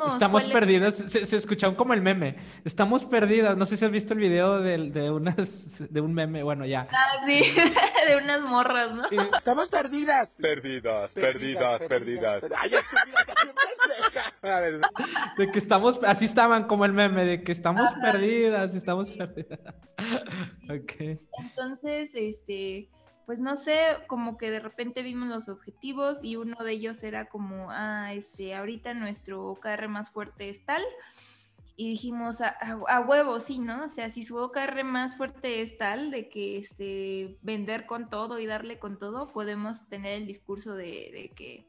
Estamos perdidas, se, se escucharon como el meme. Estamos perdidas. No sé si has visto el video de, de, unas, de un meme, bueno, ya. Ah, sí, de unas morras, ¿no? Sí. Estamos perdidas. Perdidas, perdidas, perdidas. Ay, de que estamos, así estaban como el meme, de que estamos perdidas, estamos perdidas. ok. Entonces, este pues no sé, como que de repente vimos los objetivos y uno de ellos era como, ah, este, ahorita nuestro OKR más fuerte es tal. Y dijimos, a, a, huevo, sí, ¿no? O sea, si su OKR más fuerte es tal de que este, vender con todo y darle con todo, podemos tener el discurso de, de que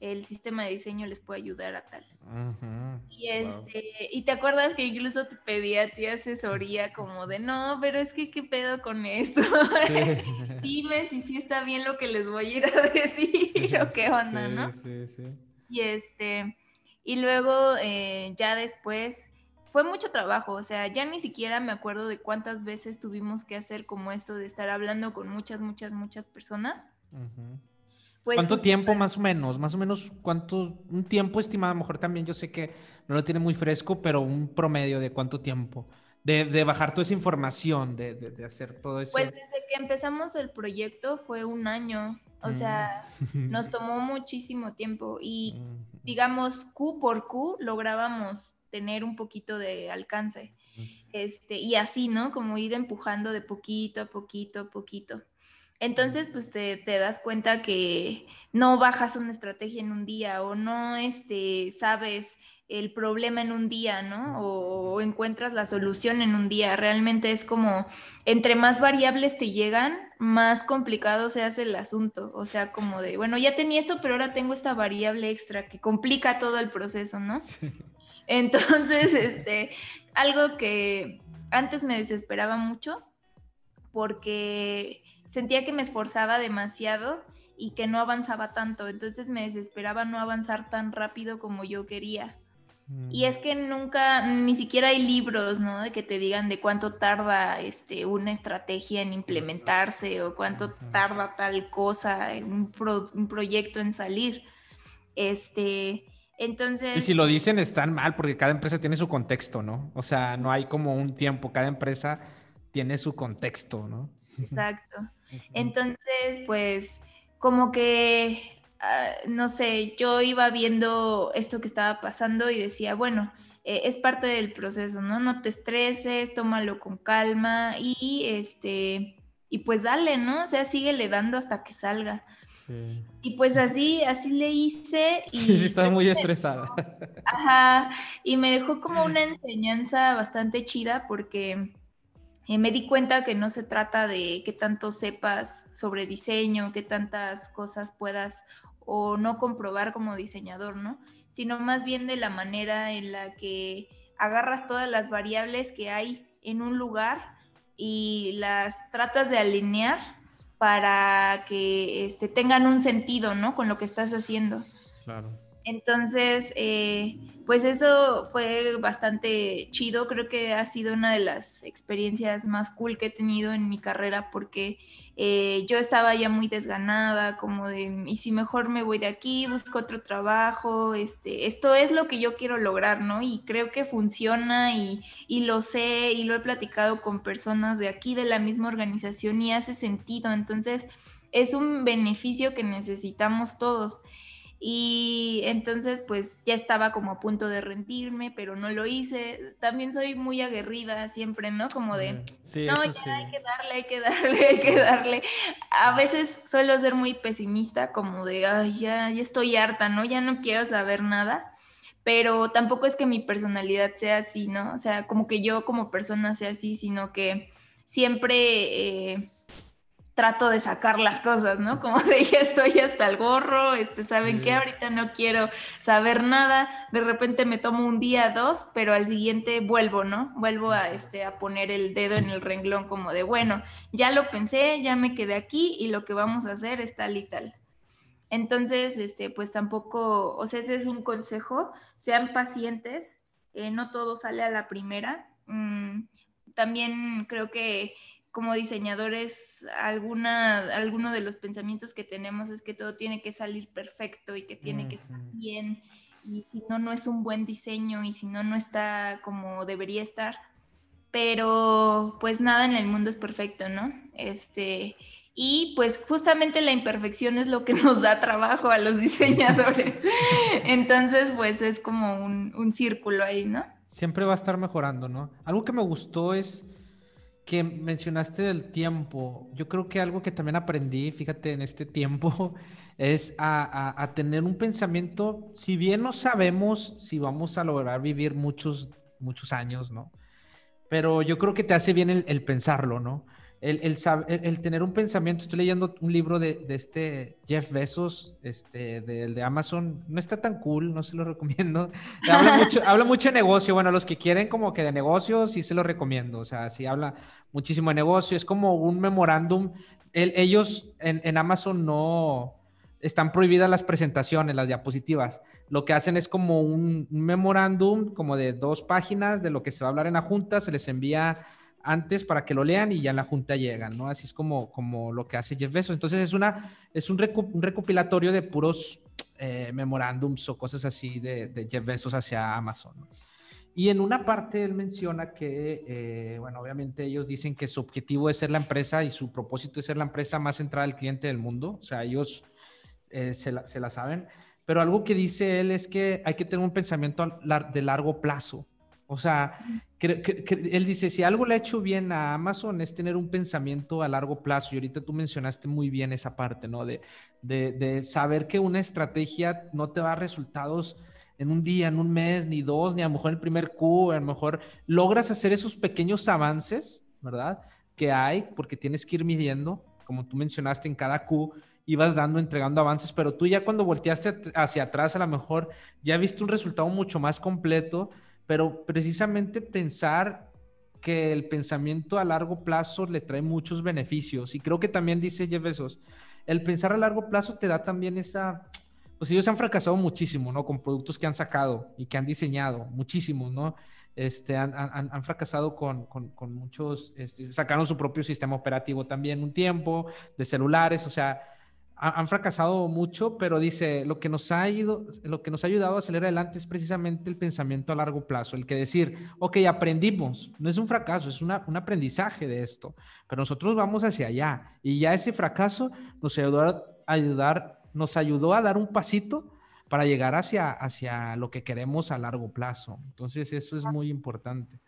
el sistema de diseño les puede ayudar a tal. Y este, y te acuerdas que incluso te pedía a ti asesoría como de no, pero es que qué pedo con esto. Dime si sí está bien lo que les voy a ir a decir o qué onda, ¿no? Sí, sí. Y este, y luego eh, ya después fue mucho trabajo, o sea, ya ni siquiera me acuerdo de cuántas veces tuvimos que hacer como esto de estar hablando con muchas, muchas, muchas personas. Pues ¿Cuánto tiempo más o menos? Más o menos, ¿cuánto? Un tiempo estimado, a lo mejor también yo sé que no lo tiene muy fresco, pero un promedio de cuánto tiempo. De, de bajar toda esa información, de, de, hacer todo eso. Pues desde que empezamos el proyecto fue un año. O sea, mm. nos tomó muchísimo tiempo y digamos, Q por Q lográbamos tener un poquito de alcance. Este, y así, ¿no? Como ir empujando de poquito a poquito a poquito. Entonces, pues te, te, das cuenta que no bajas una estrategia en un día o no este, sabes el problema en un día, ¿no? O, encuentras la solución en un día. Realmente es como, entre más variables te llegan, más complicado se hace el asunto. O sea, como de, bueno, ya tenía esto, pero ahora tengo esta variable extra que complica todo el proceso, ¿no? Entonces, este, algo que antes me desesperaba mucho porque sentía que me esforzaba demasiado y que no avanzaba tanto, entonces me desesperaba no avanzar tan rápido como yo quería. Y es mm. que nunca, ni siquiera hay libros, ¿no? De que te digan de cuánto tarda este, una estrategia en implementarse o cuánto tarda tal cosa, un, un, proyecto en salir. Este, entonces... Y si lo dicen están mal porque cada empresa tiene su contexto, ¿no? O sea, no hay como un tiempo, cada empresa tiene su contexto, ¿no? Exacto. Entonces, pues, como que, ah, no sé, yo iba viendo esto que estaba pasando y decía, bueno, eh, es parte del proceso, ¿no? No te estreses, tómalo con calma y este, y pues dale, ¿no? O sea, síguele dando hasta que salga. Sí. Y pues así, así le hice. Y sí, sí, estaba muy estresada. Ajá, y me dejó como una enseñanza bastante chida porque eh, me di cuenta que no se trata de qué tanto sepas sobre diseño, qué tantas cosas puedas o no comprobar como diseñador, ¿no? Sino más bien de la manera en la que agarras todas las variables que hay en un lugar y las tratas de alinear para que este, tengan un sentido, ¿no? Con lo que estás haciendo. Claro. Entonces, eh, pues eso fue bastante chido. Creo que ha sido una de las experiencias más cool que he tenido en mi carrera porque eh, yo estaba ya muy desganada, como de, y si mejor me voy de aquí, busco otro trabajo, este, esto es lo que yo quiero lograr, ¿no? Y creo que funciona y, y lo sé y lo he platicado con personas de aquí, de la misma organización y hace sentido. Entonces, es un beneficio que necesitamos todos. Y entonces pues ya estaba como a punto de rendirme, pero no lo hice. También soy muy aguerrida siempre, ¿no? Como de, no, ya hay que darle, hay que darle, hay que darle. A veces suelo ser muy pesimista, como de, ay, ya, ya estoy harta, ¿no? Ya no quiero saber nada. Pero tampoco es que mi personalidad sea así, ¿no? O sea, como que yo como persona sea así, sino que siempre... Eh, trato de sacar las cosas, ¿no? Como de ya estoy hasta el gorro, este, ¿saben qué? Ahorita no quiero saber nada, de repente me tomo un día, dos, pero al siguiente vuelvo, ¿no? Vuelvo a, este, a poner el dedo en el renglón como de, bueno, ya lo pensé, ya me quedé aquí y lo que vamos a hacer es tal y tal. Entonces, este, pues tampoco, o sea, ese es un consejo, sean pacientes, eh, no todo sale a la primera. Mm, también creo que como diseñadores, alguna, alguno de los pensamientos que tenemos es que todo tiene que salir perfecto y que tiene que estar bien y si no, no es un buen diseño y si no, no está como debería estar. Pero pues nada en el mundo es perfecto, ¿no? Este, y pues justamente la imperfección es lo que nos da trabajo a los diseñadores. Entonces, pues es como un, un círculo ahí, ¿no? Siempre va a estar mejorando, ¿no? Algo que me gustó es que mencionaste del tiempo. Yo creo que algo que también aprendí, fíjate, en este tiempo, es a, tener un pensamiento, si bien no sabemos si vamos a lograr vivir muchos, muchos años, ¿no? Pero yo creo que te hace bien el pensarlo, ¿no? El, el, tener un pensamiento, estoy leyendo un libro de, de este Jeff Bezos, este, del de, Amazon, no está tan cool, no se lo recomiendo. Habla mucho, habla mucho de negocio, bueno, los que quieren como que de negocio, sí se lo recomiendo, o sea, sí habla muchísimo de negocio, es como un memorándum. ellos en, en Amazon no, están prohibidas las presentaciones, las diapositivas. Lo que hacen es como un, memorándum, como de dos páginas de lo que se va a hablar en la junta, se les envía antes para que lo lean y ya en la junta llegan, ¿no? Así es como, como lo que hace Jeff Bezos. Entonces es, una, es un, recopilatorio de puros eh, memorándums o cosas así de, Jeff Bezos hacia Amazon. Y en una parte él menciona que, eh, bueno, obviamente ellos dicen que su objetivo es ser la empresa y su propósito es ser la empresa más centrada al cliente del mundo. O sea, ellos eh, se, la, se la saben. Pero algo que dice él es que hay que tener un pensamiento de largo plazo. O sea, él dice, si algo le ha hecho bien a Amazon es tener un pensamiento a largo plazo. Y ahorita tú mencionaste muy bien esa parte, ¿no? De, de, saber que una estrategia no te va a resultados en un día, en un mes, ni dos, ni a lo mejor en el primer Q, a lo mejor logras hacer esos pequeños avances, ¿verdad? Que hay, porque tienes que ir midiendo, como tú mencionaste, en cada Q ibas dando, entregando avances, pero tú ya cuando volteaste hacia atrás, a lo mejor ya viste un resultado mucho más completo pero precisamente pensar que el pensamiento a largo plazo le trae muchos beneficios. Y creo que también dice Jeff Bezos, el pensar a largo plazo te da también esa... Pues ellos han fracasado muchísimo, ¿no? Con productos que han sacado y que han diseñado, muchísimo, ¿no? Este, han, han, han fracasado con, con, con muchos, este, sacaron su propio sistema operativo también un tiempo, de celulares, o sea, han fracasado mucho, pero dice, lo que, nos ha ido, lo que nos ha ayudado a salir adelante es precisamente el pensamiento a largo plazo, el que decir, ok, aprendimos, no es un fracaso, es un aprendizaje de esto, pero nosotros vamos hacia allá. Y ya ese fracaso nos ayudó a ayudar, nos ayudó a dar un pasito para llegar hacia, hacia lo que queremos a largo plazo. Entonces eso es muy importante.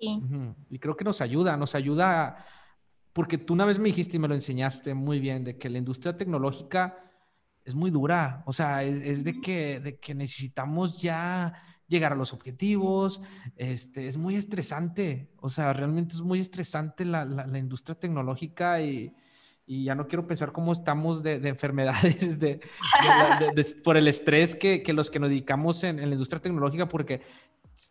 Y creo que nos ayuda, nos ayuda a porque tú una vez me dijiste y me lo enseñaste muy bien, de que la industria tecnológica es muy dura, o sea, es, de, que, de que necesitamos ya llegar a los objetivos, este, es muy estresante, o sea, realmente es muy estresante la, la, industria tecnológica y, y, ya no quiero pensar cómo estamos de, de enfermedades de, por el estrés que, que, los que nos dedicamos en, en, la industria tecnológica, porque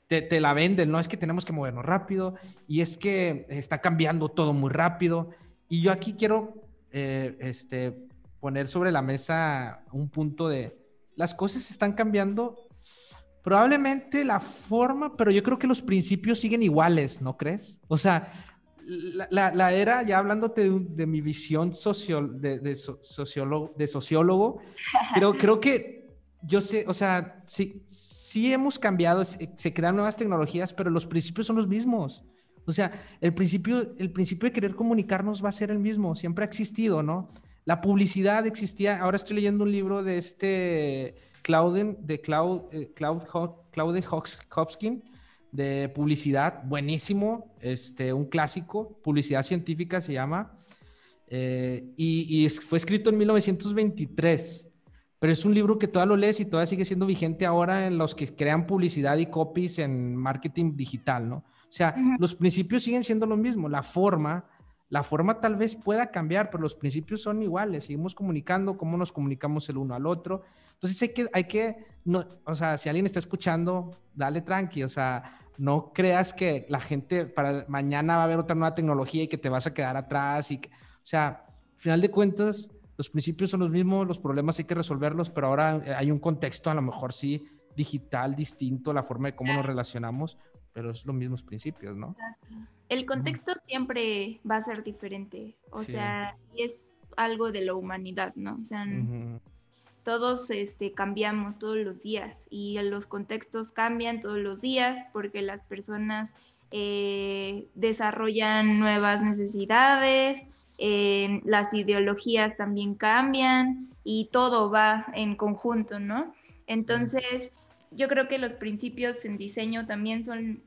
te, la venden, ¿no? Es que tenemos que movernos rápido y es que está cambiando todo muy rápido. Y yo aquí quiero eh, este, poner sobre la mesa un punto de las cosas están cambiando. Probablemente la forma, pero yo creo que los principios siguen iguales, ¿no crees? O sea, la, la, era, ya hablándote de, mi visión socio, de, de, sociólogo, de sociólogo, creo, creo que yo sé, o sea, sí, sí hemos cambiado, se, crean nuevas tecnologías, pero los principios son los mismos. O sea, el principio, el principio de querer comunicarnos va a ser el mismo, siempre ha existido, ¿no? La publicidad existía, ahora estoy leyendo un libro de este Clauden, de Cloud, eh, Cloud, Claude Hopkins, de publicidad, buenísimo, este, un clásico, publicidad científica se llama, eh, y, y, fue escrito en 1923 pero es un libro que todavía lo lees y todavía sigue siendo vigente ahora en los que crean publicidad y copies en marketing digital, ¿no? O sea, los principios siguen siendo lo mismo, la forma, la forma tal vez pueda cambiar, pero los principios son iguales, seguimos comunicando, cómo nos comunicamos el uno al otro. Entonces hay que, hay que no, o sea, si alguien está escuchando, dale tranqui, o sea, no creas que la gente para mañana va a haber otra nueva tecnología y que te vas a quedar atrás y que, o sea, al final de cuentas, los principios son los mismos, los problemas hay que resolverlos, pero ahora eh, hay un contexto a lo mejor sí digital distinto, la forma de cómo nos relacionamos, pero es los mismos principios, ¿no? El contexto siempre va a ser diferente, o sea, y es algo de la humanidad, ¿no? O sea, todos este, cambiamos todos los días y los contextos cambian todos los días porque las personas eh, desarrollan nuevas necesidades, eh, las ideologías también cambian y todo va en conjunto, ¿no? Entonces, yo creo que los principios en diseño también son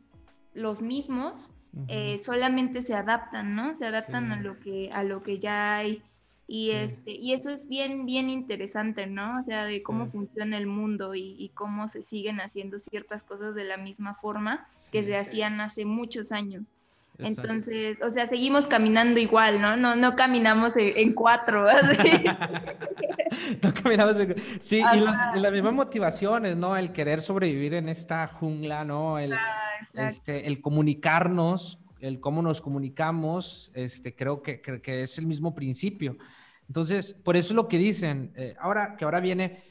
los mismos, eh, solamente se adaptan, ¿no? Se adaptan a lo que a lo que ya hay y, este, y eso es bien, bien interesante, ¿no? O sea, de cómo funciona el mundo y, cómo se siguen haciendo ciertas cosas de la misma forma que se hacían hace muchos años. Entonces, o sea, seguimos caminando igual, ¿no? No, no caminamos en, cuatro. no caminamos en... Sí, y, las mismas motivaciones, ¿no? El querer sobrevivir en esta jungla, ¿no? El, ah, este, el comunicarnos el cómo nos comunicamos, este, creo que, que, es el mismo principio. Entonces, por eso es lo que dicen, eh, ahora que ahora viene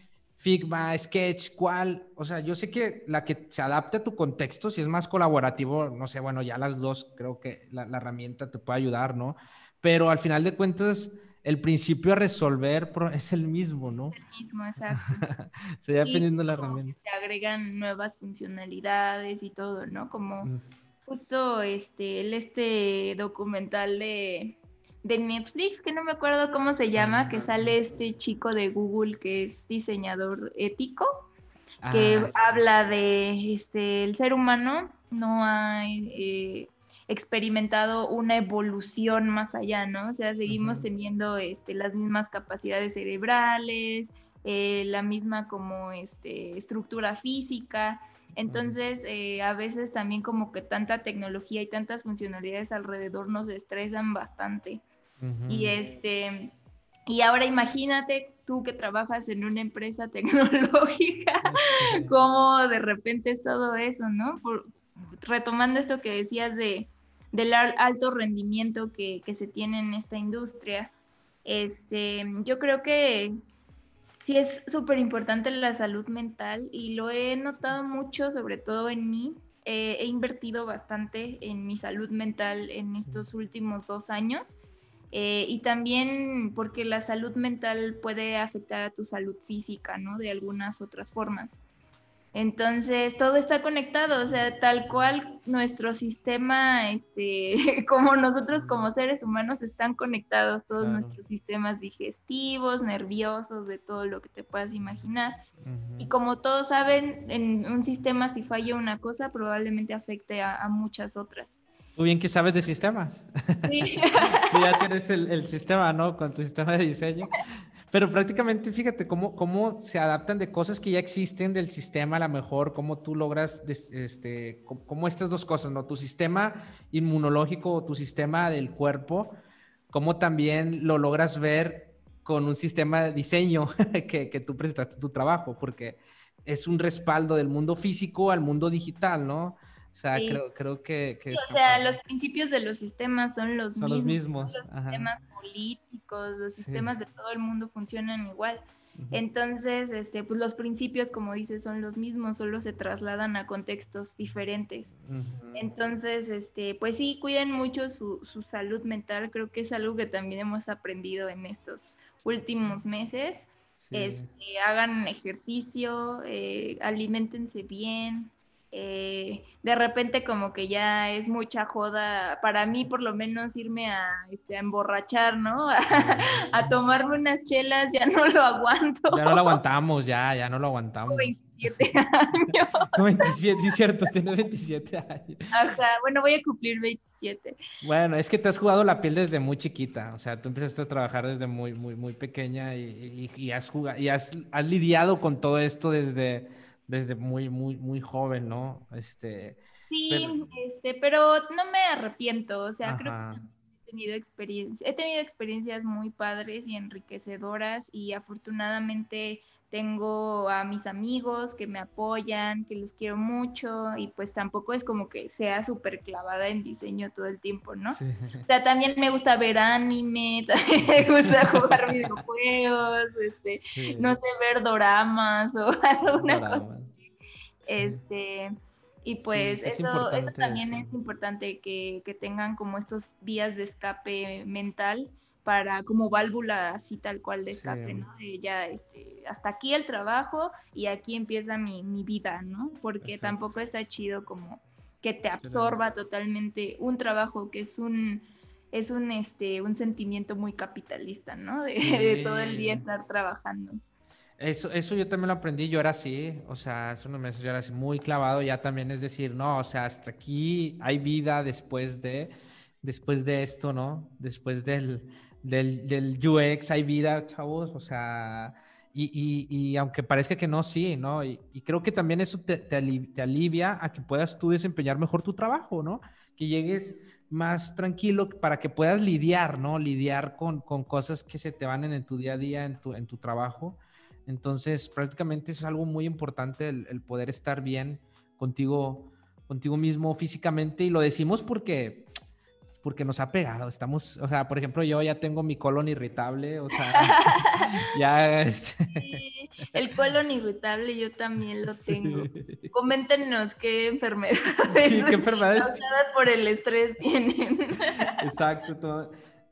Figma, Sketch, ¿cuál? O sea, yo sé que la que se adapte a tu contexto, si es más colaborativo, no sé, bueno, ya las dos, creo que la, herramienta te puede ayudar, ¿no? Pero al final de cuentas, el principio a resolver es el mismo, ¿no? El mismo, exacto. se va aprendiendo la herramienta. Se agregan nuevas funcionalidades y todo, ¿no? Como... Mm justo este, el este documental de, de Netflix, que no me acuerdo cómo se llama, que sale este chico de Google que es diseñador ético, que ah, habla de este, el ser humano no ha eh, experimentado una evolución más allá, ¿no? O sea, seguimos teniendo este, las mismas capacidades cerebrales, eh, la misma como este, estructura física, entonces, eh, a veces también como que tanta tecnología y tantas funcionalidades alrededor nos estresan bastante. Y este, y ahora imagínate tú que trabajas en una empresa tecnológica, cómo de repente es todo eso, ¿no? retomando esto que decías de, del alto rendimiento que, que se tiene en esta industria, este, yo creo que sí es súper importante la salud mental y lo he notado mucho, sobre todo en mí. Eh, he invertido bastante en mi salud mental en estos últimos dos años eh, y también porque la salud mental puede afectar a tu salud física, ¿no? De algunas otras formas. Entonces, todo está conectado, o sea, tal cual nuestro sistema, este, como nosotros como seres humanos están conectados, todos nuestros sistemas digestivos, nerviosos, de todo lo que te puedas imaginar. Y como todos saben, en un sistema si falla una cosa, probablemente afecte a, muchas otras. Muy bien que sabes de sistemas. Sí. ya tienes el, el, sistema, ¿no? Con tu sistema de diseño. Pero prácticamente, fíjate cómo, cómo se adaptan de cosas que ya existen del sistema, a lo mejor, cómo tú logras, este, cómo estas dos cosas, ¿no? Tu sistema inmunológico o tu sistema del cuerpo, cómo también lo logras ver con un sistema de diseño que, que tú presentaste tu trabajo, porque es un respaldo del mundo físico al mundo digital, ¿no? O sea, creo, creo que... o sea, los principios de los sistemas son los son mismos. Los mismos. Los sistemas políticos, los sistemas de todo el mundo funcionan igual. Entonces, este, pues los principios, como dices, son los mismos, solo se trasladan a contextos diferentes. Entonces, este, pues sí, cuiden mucho su, su, salud mental. Creo que es algo que también hemos aprendido en estos últimos meses. Este, hagan ejercicio, eh, alimentense bien, eh, de repente como que ya es mucha joda, para mí por lo menos irme a, este, emborrachar, ¿no? a, tomarme unas chelas, ya no lo aguanto. Ya no lo aguantamos, ya, ya no lo aguantamos. 27 años. 27, sí, cierto, tienes 27 años. Ajá, bueno, voy a cumplir 27. Bueno, es que te has jugado la piel desde muy chiquita, o sea, tú empezaste a trabajar desde muy, muy, muy pequeña y, y has, jugado, y has, has lidiado con todo esto desde desde muy, muy, muy joven, ¿no? Este, sí, pero... Este, pero no me arrepiento, o sea, creo que he tenido, experiencia, he tenido experiencias muy padres y enriquecedoras y afortunadamente tengo a mis amigos que me apoyan, que los quiero mucho y pues tampoco es como que sea súper clavada en diseño todo el tiempo, ¿no? O sea, también me gusta ver anime, también me gusta jugar videojuegos, este, no sé, ver doramas o alguna cosa. Este, y pues eso, eso también es importante que, que tengan como estos vías de escape mental para como válvula así tal cual de escape, ¿no? ya este, hasta aquí el trabajo y aquí empieza mi, mi vida, ¿no? Porque tampoco está chido como que te absorba totalmente un trabajo que es un es un este un sentimiento muy capitalista, ¿no? De, todo el día estar trabajando. Eso, eso yo también lo aprendí, yo era así, o sea, hace unos meses yo era así muy clavado, ya también es decir, no, o sea, hasta aquí hay vida después de, después de esto, ¿no? Después del, del, del UX hay vida, chavos, o sea, y, y, aunque parezca que no, sí, ¿no? Y, creo que también eso te, te, alivia a que puedas tú desempeñar mejor tu trabajo, ¿no? Que llegues más tranquilo para que puedas lidiar, ¿no? Lidiar con, con cosas que se te van en, tu día a día, en tu, en tu trabajo. Entonces, prácticamente es algo muy importante el poder estar bien contigo, contigo mismo físicamente. Y lo decimos porque porque nos ha pegado. Estamos, o sea, por ejemplo, yo ya tengo mi colon irritable, o sea, ya es... Sí, el colon irritable yo también lo tengo. Coméntenos qué enfermedades, sí, qué enfermedades causadas por el estrés tienen. Exacto, todo.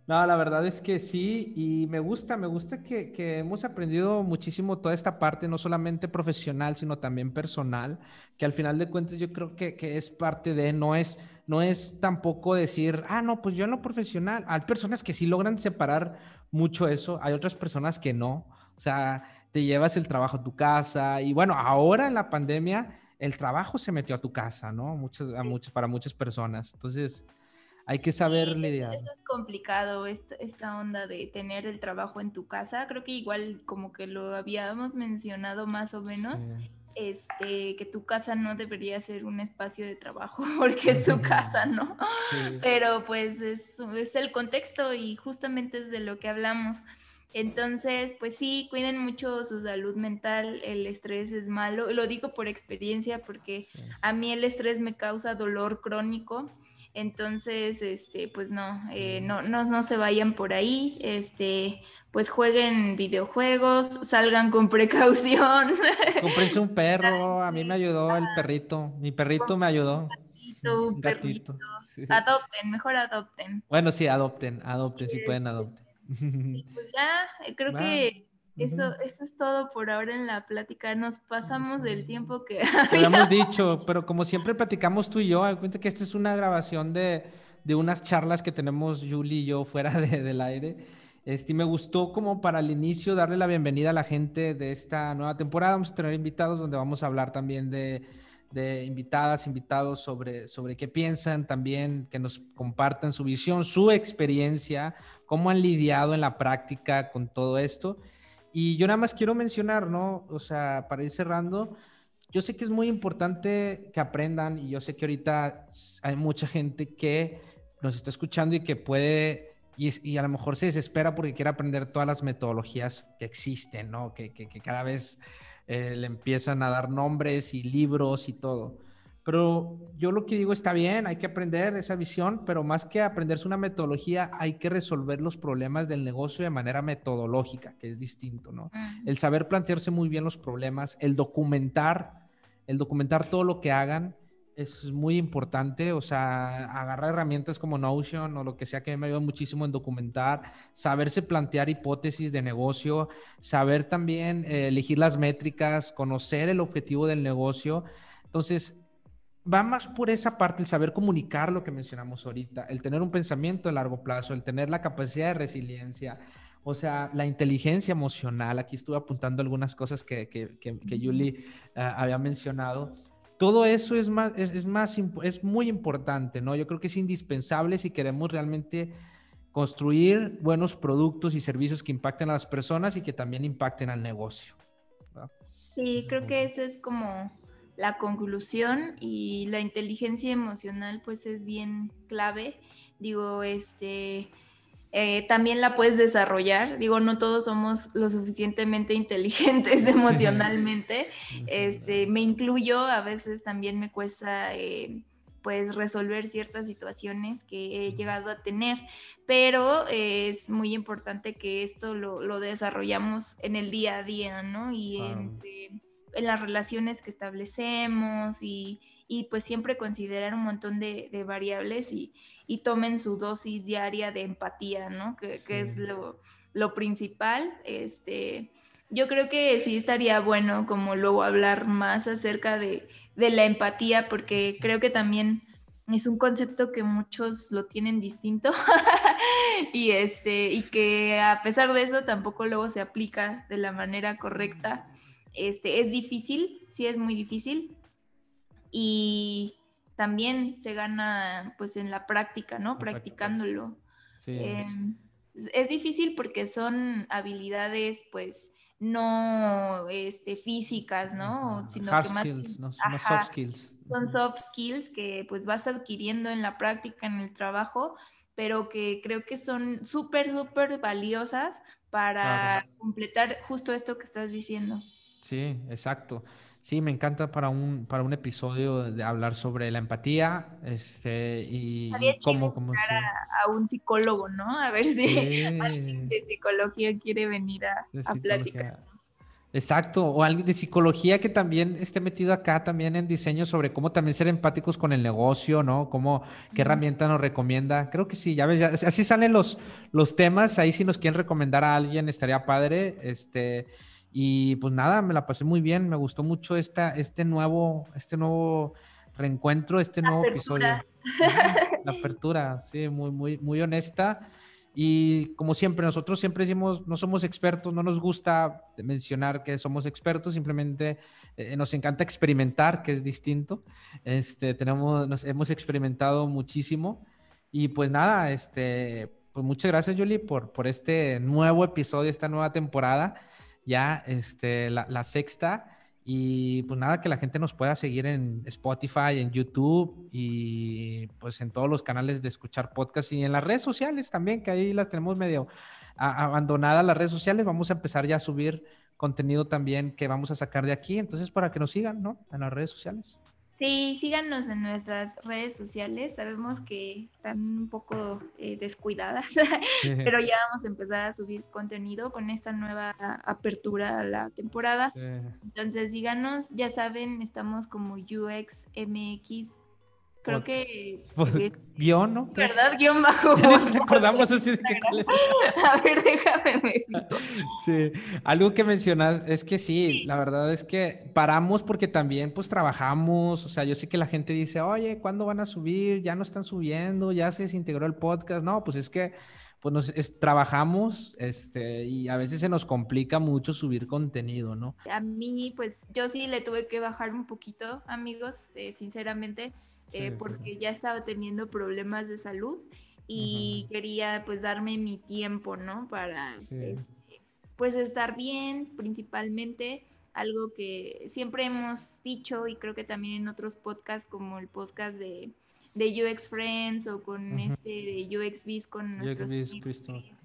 No, la verdad es que sí, y me gusta, me gusta que, que, hemos aprendido muchísimo toda esta parte, no solamente profesional, sino también personal, que al final de cuentas yo creo que, que es parte de, no es, no es tampoco decir, ah, no, pues yo en lo profesional, hay personas que sí logran separar mucho eso, hay otras personas que no, o sea, te llevas el trabajo a tu casa, y bueno, ahora en la pandemia, el trabajo se metió a tu casa, ¿no? Muchas, a muchas, para muchas personas, entonces hay que saber lidiar. Eso es complicado, esta, esta, onda de tener el trabajo en tu casa. Creo que igual como que lo habíamos mencionado más o menos. Este, que tu casa no debería ser un espacio de trabajo porque es tu casa, ¿no? Pero pues es, es el contexto y justamente es de lo que hablamos. Entonces, pues sí, cuiden mucho su salud mental, el estrés es malo, lo digo por experiencia porque a mí el estrés me causa dolor crónico entonces, este, pues no, eh, no, no, no, se vayan por ahí, este, pues jueguen videojuegos, salgan con precaución. Comprese un perro, a mí me ayudó el perrito, mi perrito me ayudó. Un gatito, Adopten, mejor adopten. Bueno, sí, adopten, adopten, si pueden adopten. pues ya, creo que eso, eso es todo por ahora en la plática. Nos pasamos del tiempo que habíamos dicho, pero como siempre platicamos tú y yo, cuenta que esta es una grabación de, de unas charlas que tenemos Julie y yo fuera de, del aire. Este, me gustó como para el inicio darle la bienvenida a la gente de esta nueva temporada. Vamos a tener invitados donde vamos a hablar también de, de invitadas, invitados sobre, sobre qué piensan, también que nos compartan su visión, su experiencia, cómo han lidiado en la práctica con todo esto. Y yo nada más quiero mencionar, ¿no? O sea, para ir cerrando, yo sé que es muy importante que aprendan y yo sé que ahorita hay mucha gente que nos está escuchando y que puede, y, a lo mejor se desespera porque quiere aprender todas las metodologías que existen, ¿no? Que, que, cada vez eh, le empiezan a dar nombres y libros y todo. Pero yo lo que digo está bien, hay que aprender esa visión, pero más que aprenderse una metodología, hay que resolver los problemas del negocio de manera metodológica, que es distinto, ¿no? El saber plantearse muy bien los problemas, el documentar, el documentar todo lo que hagan es muy importante, o sea, agarrar herramientas como Notion o lo que sea que me ayuda muchísimo en documentar, saberse plantear hipótesis de negocio, saber también eh, elegir las métricas, conocer el objetivo del negocio. Entonces, va más por esa parte, el saber comunicar lo que mencionamos ahorita, el tener un pensamiento a largo plazo, el tener la capacidad de resiliencia, o sea, la inteligencia emocional. Aquí estuve apuntando algunas cosas que, que, que, Julie ah, había mencionado. Todo eso es, más, es, es, más, es muy importante, ¿no? Yo creo que es indispensable si queremos realmente construir buenos productos y servicios que impacten a las personas y que también impacten al negocio. Sí, creo que ese es como la conclusión y la inteligencia emocional pues es bien clave. Digo, este, eh, también la puedes desarrollar. Digo, no todos somos lo suficientemente inteligentes emocionalmente. Este, me incluyo, a veces también me cuesta eh, pues resolver ciertas situaciones que he llegado a tener, pero es muy importante que esto lo, lo desarrollamos en el día a día, ¿no? Y entre en las relaciones que establecemos y, pues siempre considerar un montón de, variables y, tomen su dosis diaria de empatía, ¿no? Que, es lo, lo, principal. Este, yo creo que sí estaría bueno como luego hablar más acerca de, de la empatía, porque creo que también es un concepto que muchos lo tienen distinto y este y que a pesar de eso tampoco luego se aplica de la manera correcta. Este es difícil, sí es muy difícil y también se gana pues en la práctica, ¿no? Practicándolo. Em, es difícil porque son habilidades pues no este, físicas, ¿no? Sino Hard skills, no, soft skills. Son soft skills que pues vas adquiriendo en la práctica, en el trabajo, pero que creo que son súper, súper valiosas para completar justo esto que estás diciendo. Sí, exacto. Sí, me encanta para un, para un episodio de hablar sobre la empatía este, y, cómo, cómo a, un psicólogo, ¿no? A ver si alguien de psicología quiere venir a, a platicar. Exacto, o alguien de psicología que también esté metido acá también en diseño sobre cómo también ser empáticos con el negocio, ¿no? Cómo, qué herramienta nos recomienda. Creo que sí, ya ves, así salen los, los temas, ahí si nos quieren recomendar a alguien estaría padre, este, y pues nada, me la pasé muy bien, me gustó mucho esta, este nuevo, este nuevo reencuentro, este nuevo episodio. La apertura, sí, muy, muy, muy honesta. Y como siempre, nosotros siempre decimos, no somos expertos, no nos gusta mencionar que somos expertos, simplemente eh, nos encanta experimentar, que es distinto. Este, tenemos, nos, hemos experimentado muchísimo. Y pues nada, este, pues muchas gracias, Julie, por, por este nuevo episodio, esta nueva temporada ya este, la, sexta. Y pues nada, que la gente nos pueda seguir en Spotify, en YouTube y pues en todos los canales de escuchar podcast y en las redes sociales también, que ahí las tenemos medio abandonadas las redes sociales. Vamos a empezar ya a subir contenido también que vamos a sacar de aquí. Entonces, para que nos sigan, ¿no? En las redes sociales. Sí, síganos en nuestras redes sociales. Sabemos que están un poco eh, descuidadas, pero ya vamos a empezar a subir contenido con esta nueva apertura a la temporada. Entonces, síganos. Ya saben, estamos como UXMX Creo que. Guión, ¿no? ¿Verdad? Guión bajo. nos acordamos así de que. A ver, déjame. Sí, algo que mencionas es que sí, la verdad es que paramos porque también, pues trabajamos. O sea, yo sé que la gente dice, oye, ¿cuándo van a subir? Ya no están subiendo, ya se desintegró el podcast. No, pues es que. Pues nos trabajamos este, y a veces se nos complica mucho subir contenido, ¿no? A mí, pues yo sí le tuve que bajar un poquito, amigos, eh, sinceramente eh, porque ya estaba teniendo problemas de salud y quería pues darme mi tiempo, ¿no? Para este, pues estar bien principalmente, algo que siempre hemos dicho y creo que también en otros podcasts como el podcast de, de UX Friends o con este de UX Biz con nuestros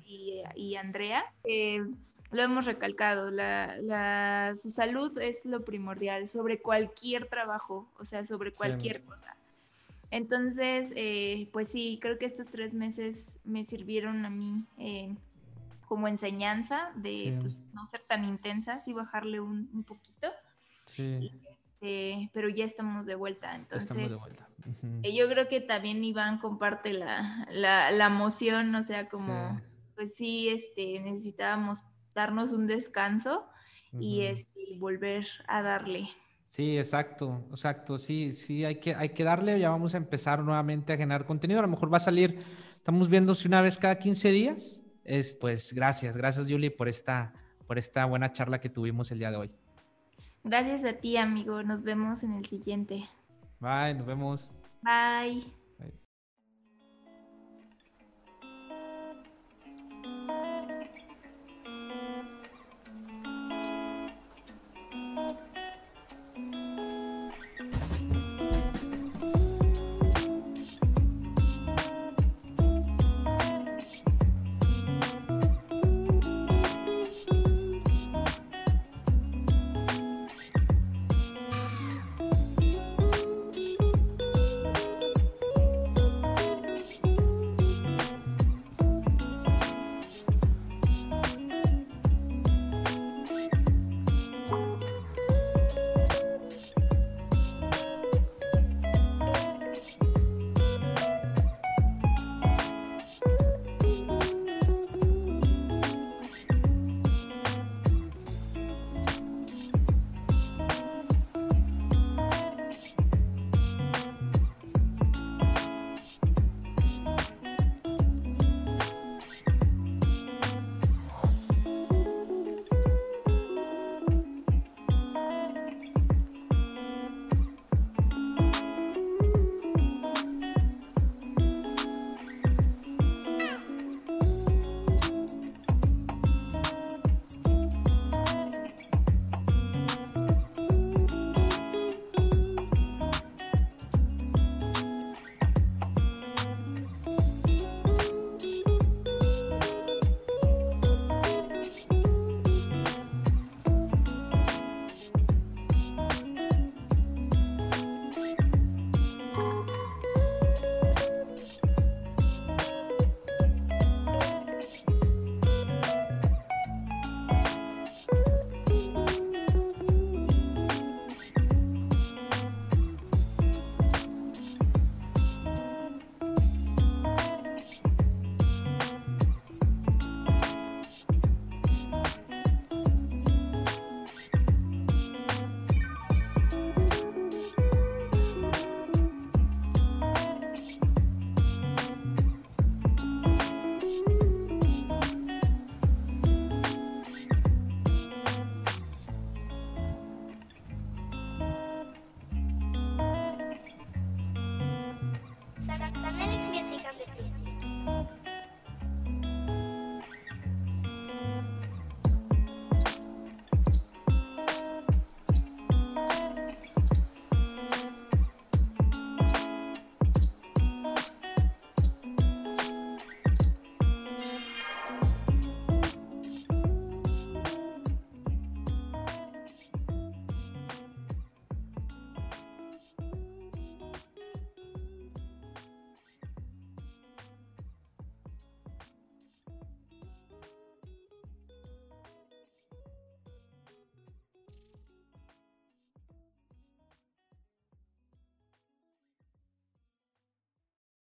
y, y, Andrea, eh, lo hemos recalcado, la, la, su salud es lo primordial sobre cualquier trabajo, o sea, sobre cualquier cosa. Entonces, eh, pues sí, creo que estos tres meses me sirvieron a mí eh, como enseñanza de pues, no ser tan intensas y bajarle un, poquito. Sí. Este, pero ya estamos de vuelta, entonces de vuelta. Eh, yo creo que también Iván comparte la, la, la emoción, o sea, como, pues sí, este, necesitábamos darnos un descanso y este, volver a darle. Sí, exacto, exacto. Sí, sí, hay que, hay que darle. Ya vamos a empezar nuevamente a generar contenido. A lo mejor va a salir, estamos viendo si una vez cada 15 días. Es, pues gracias, gracias Julie por esta, por esta buena charla que tuvimos el día de hoy. Gracias a ti, amigo. Nos vemos en el siguiente. Bye, nos vemos. Bye.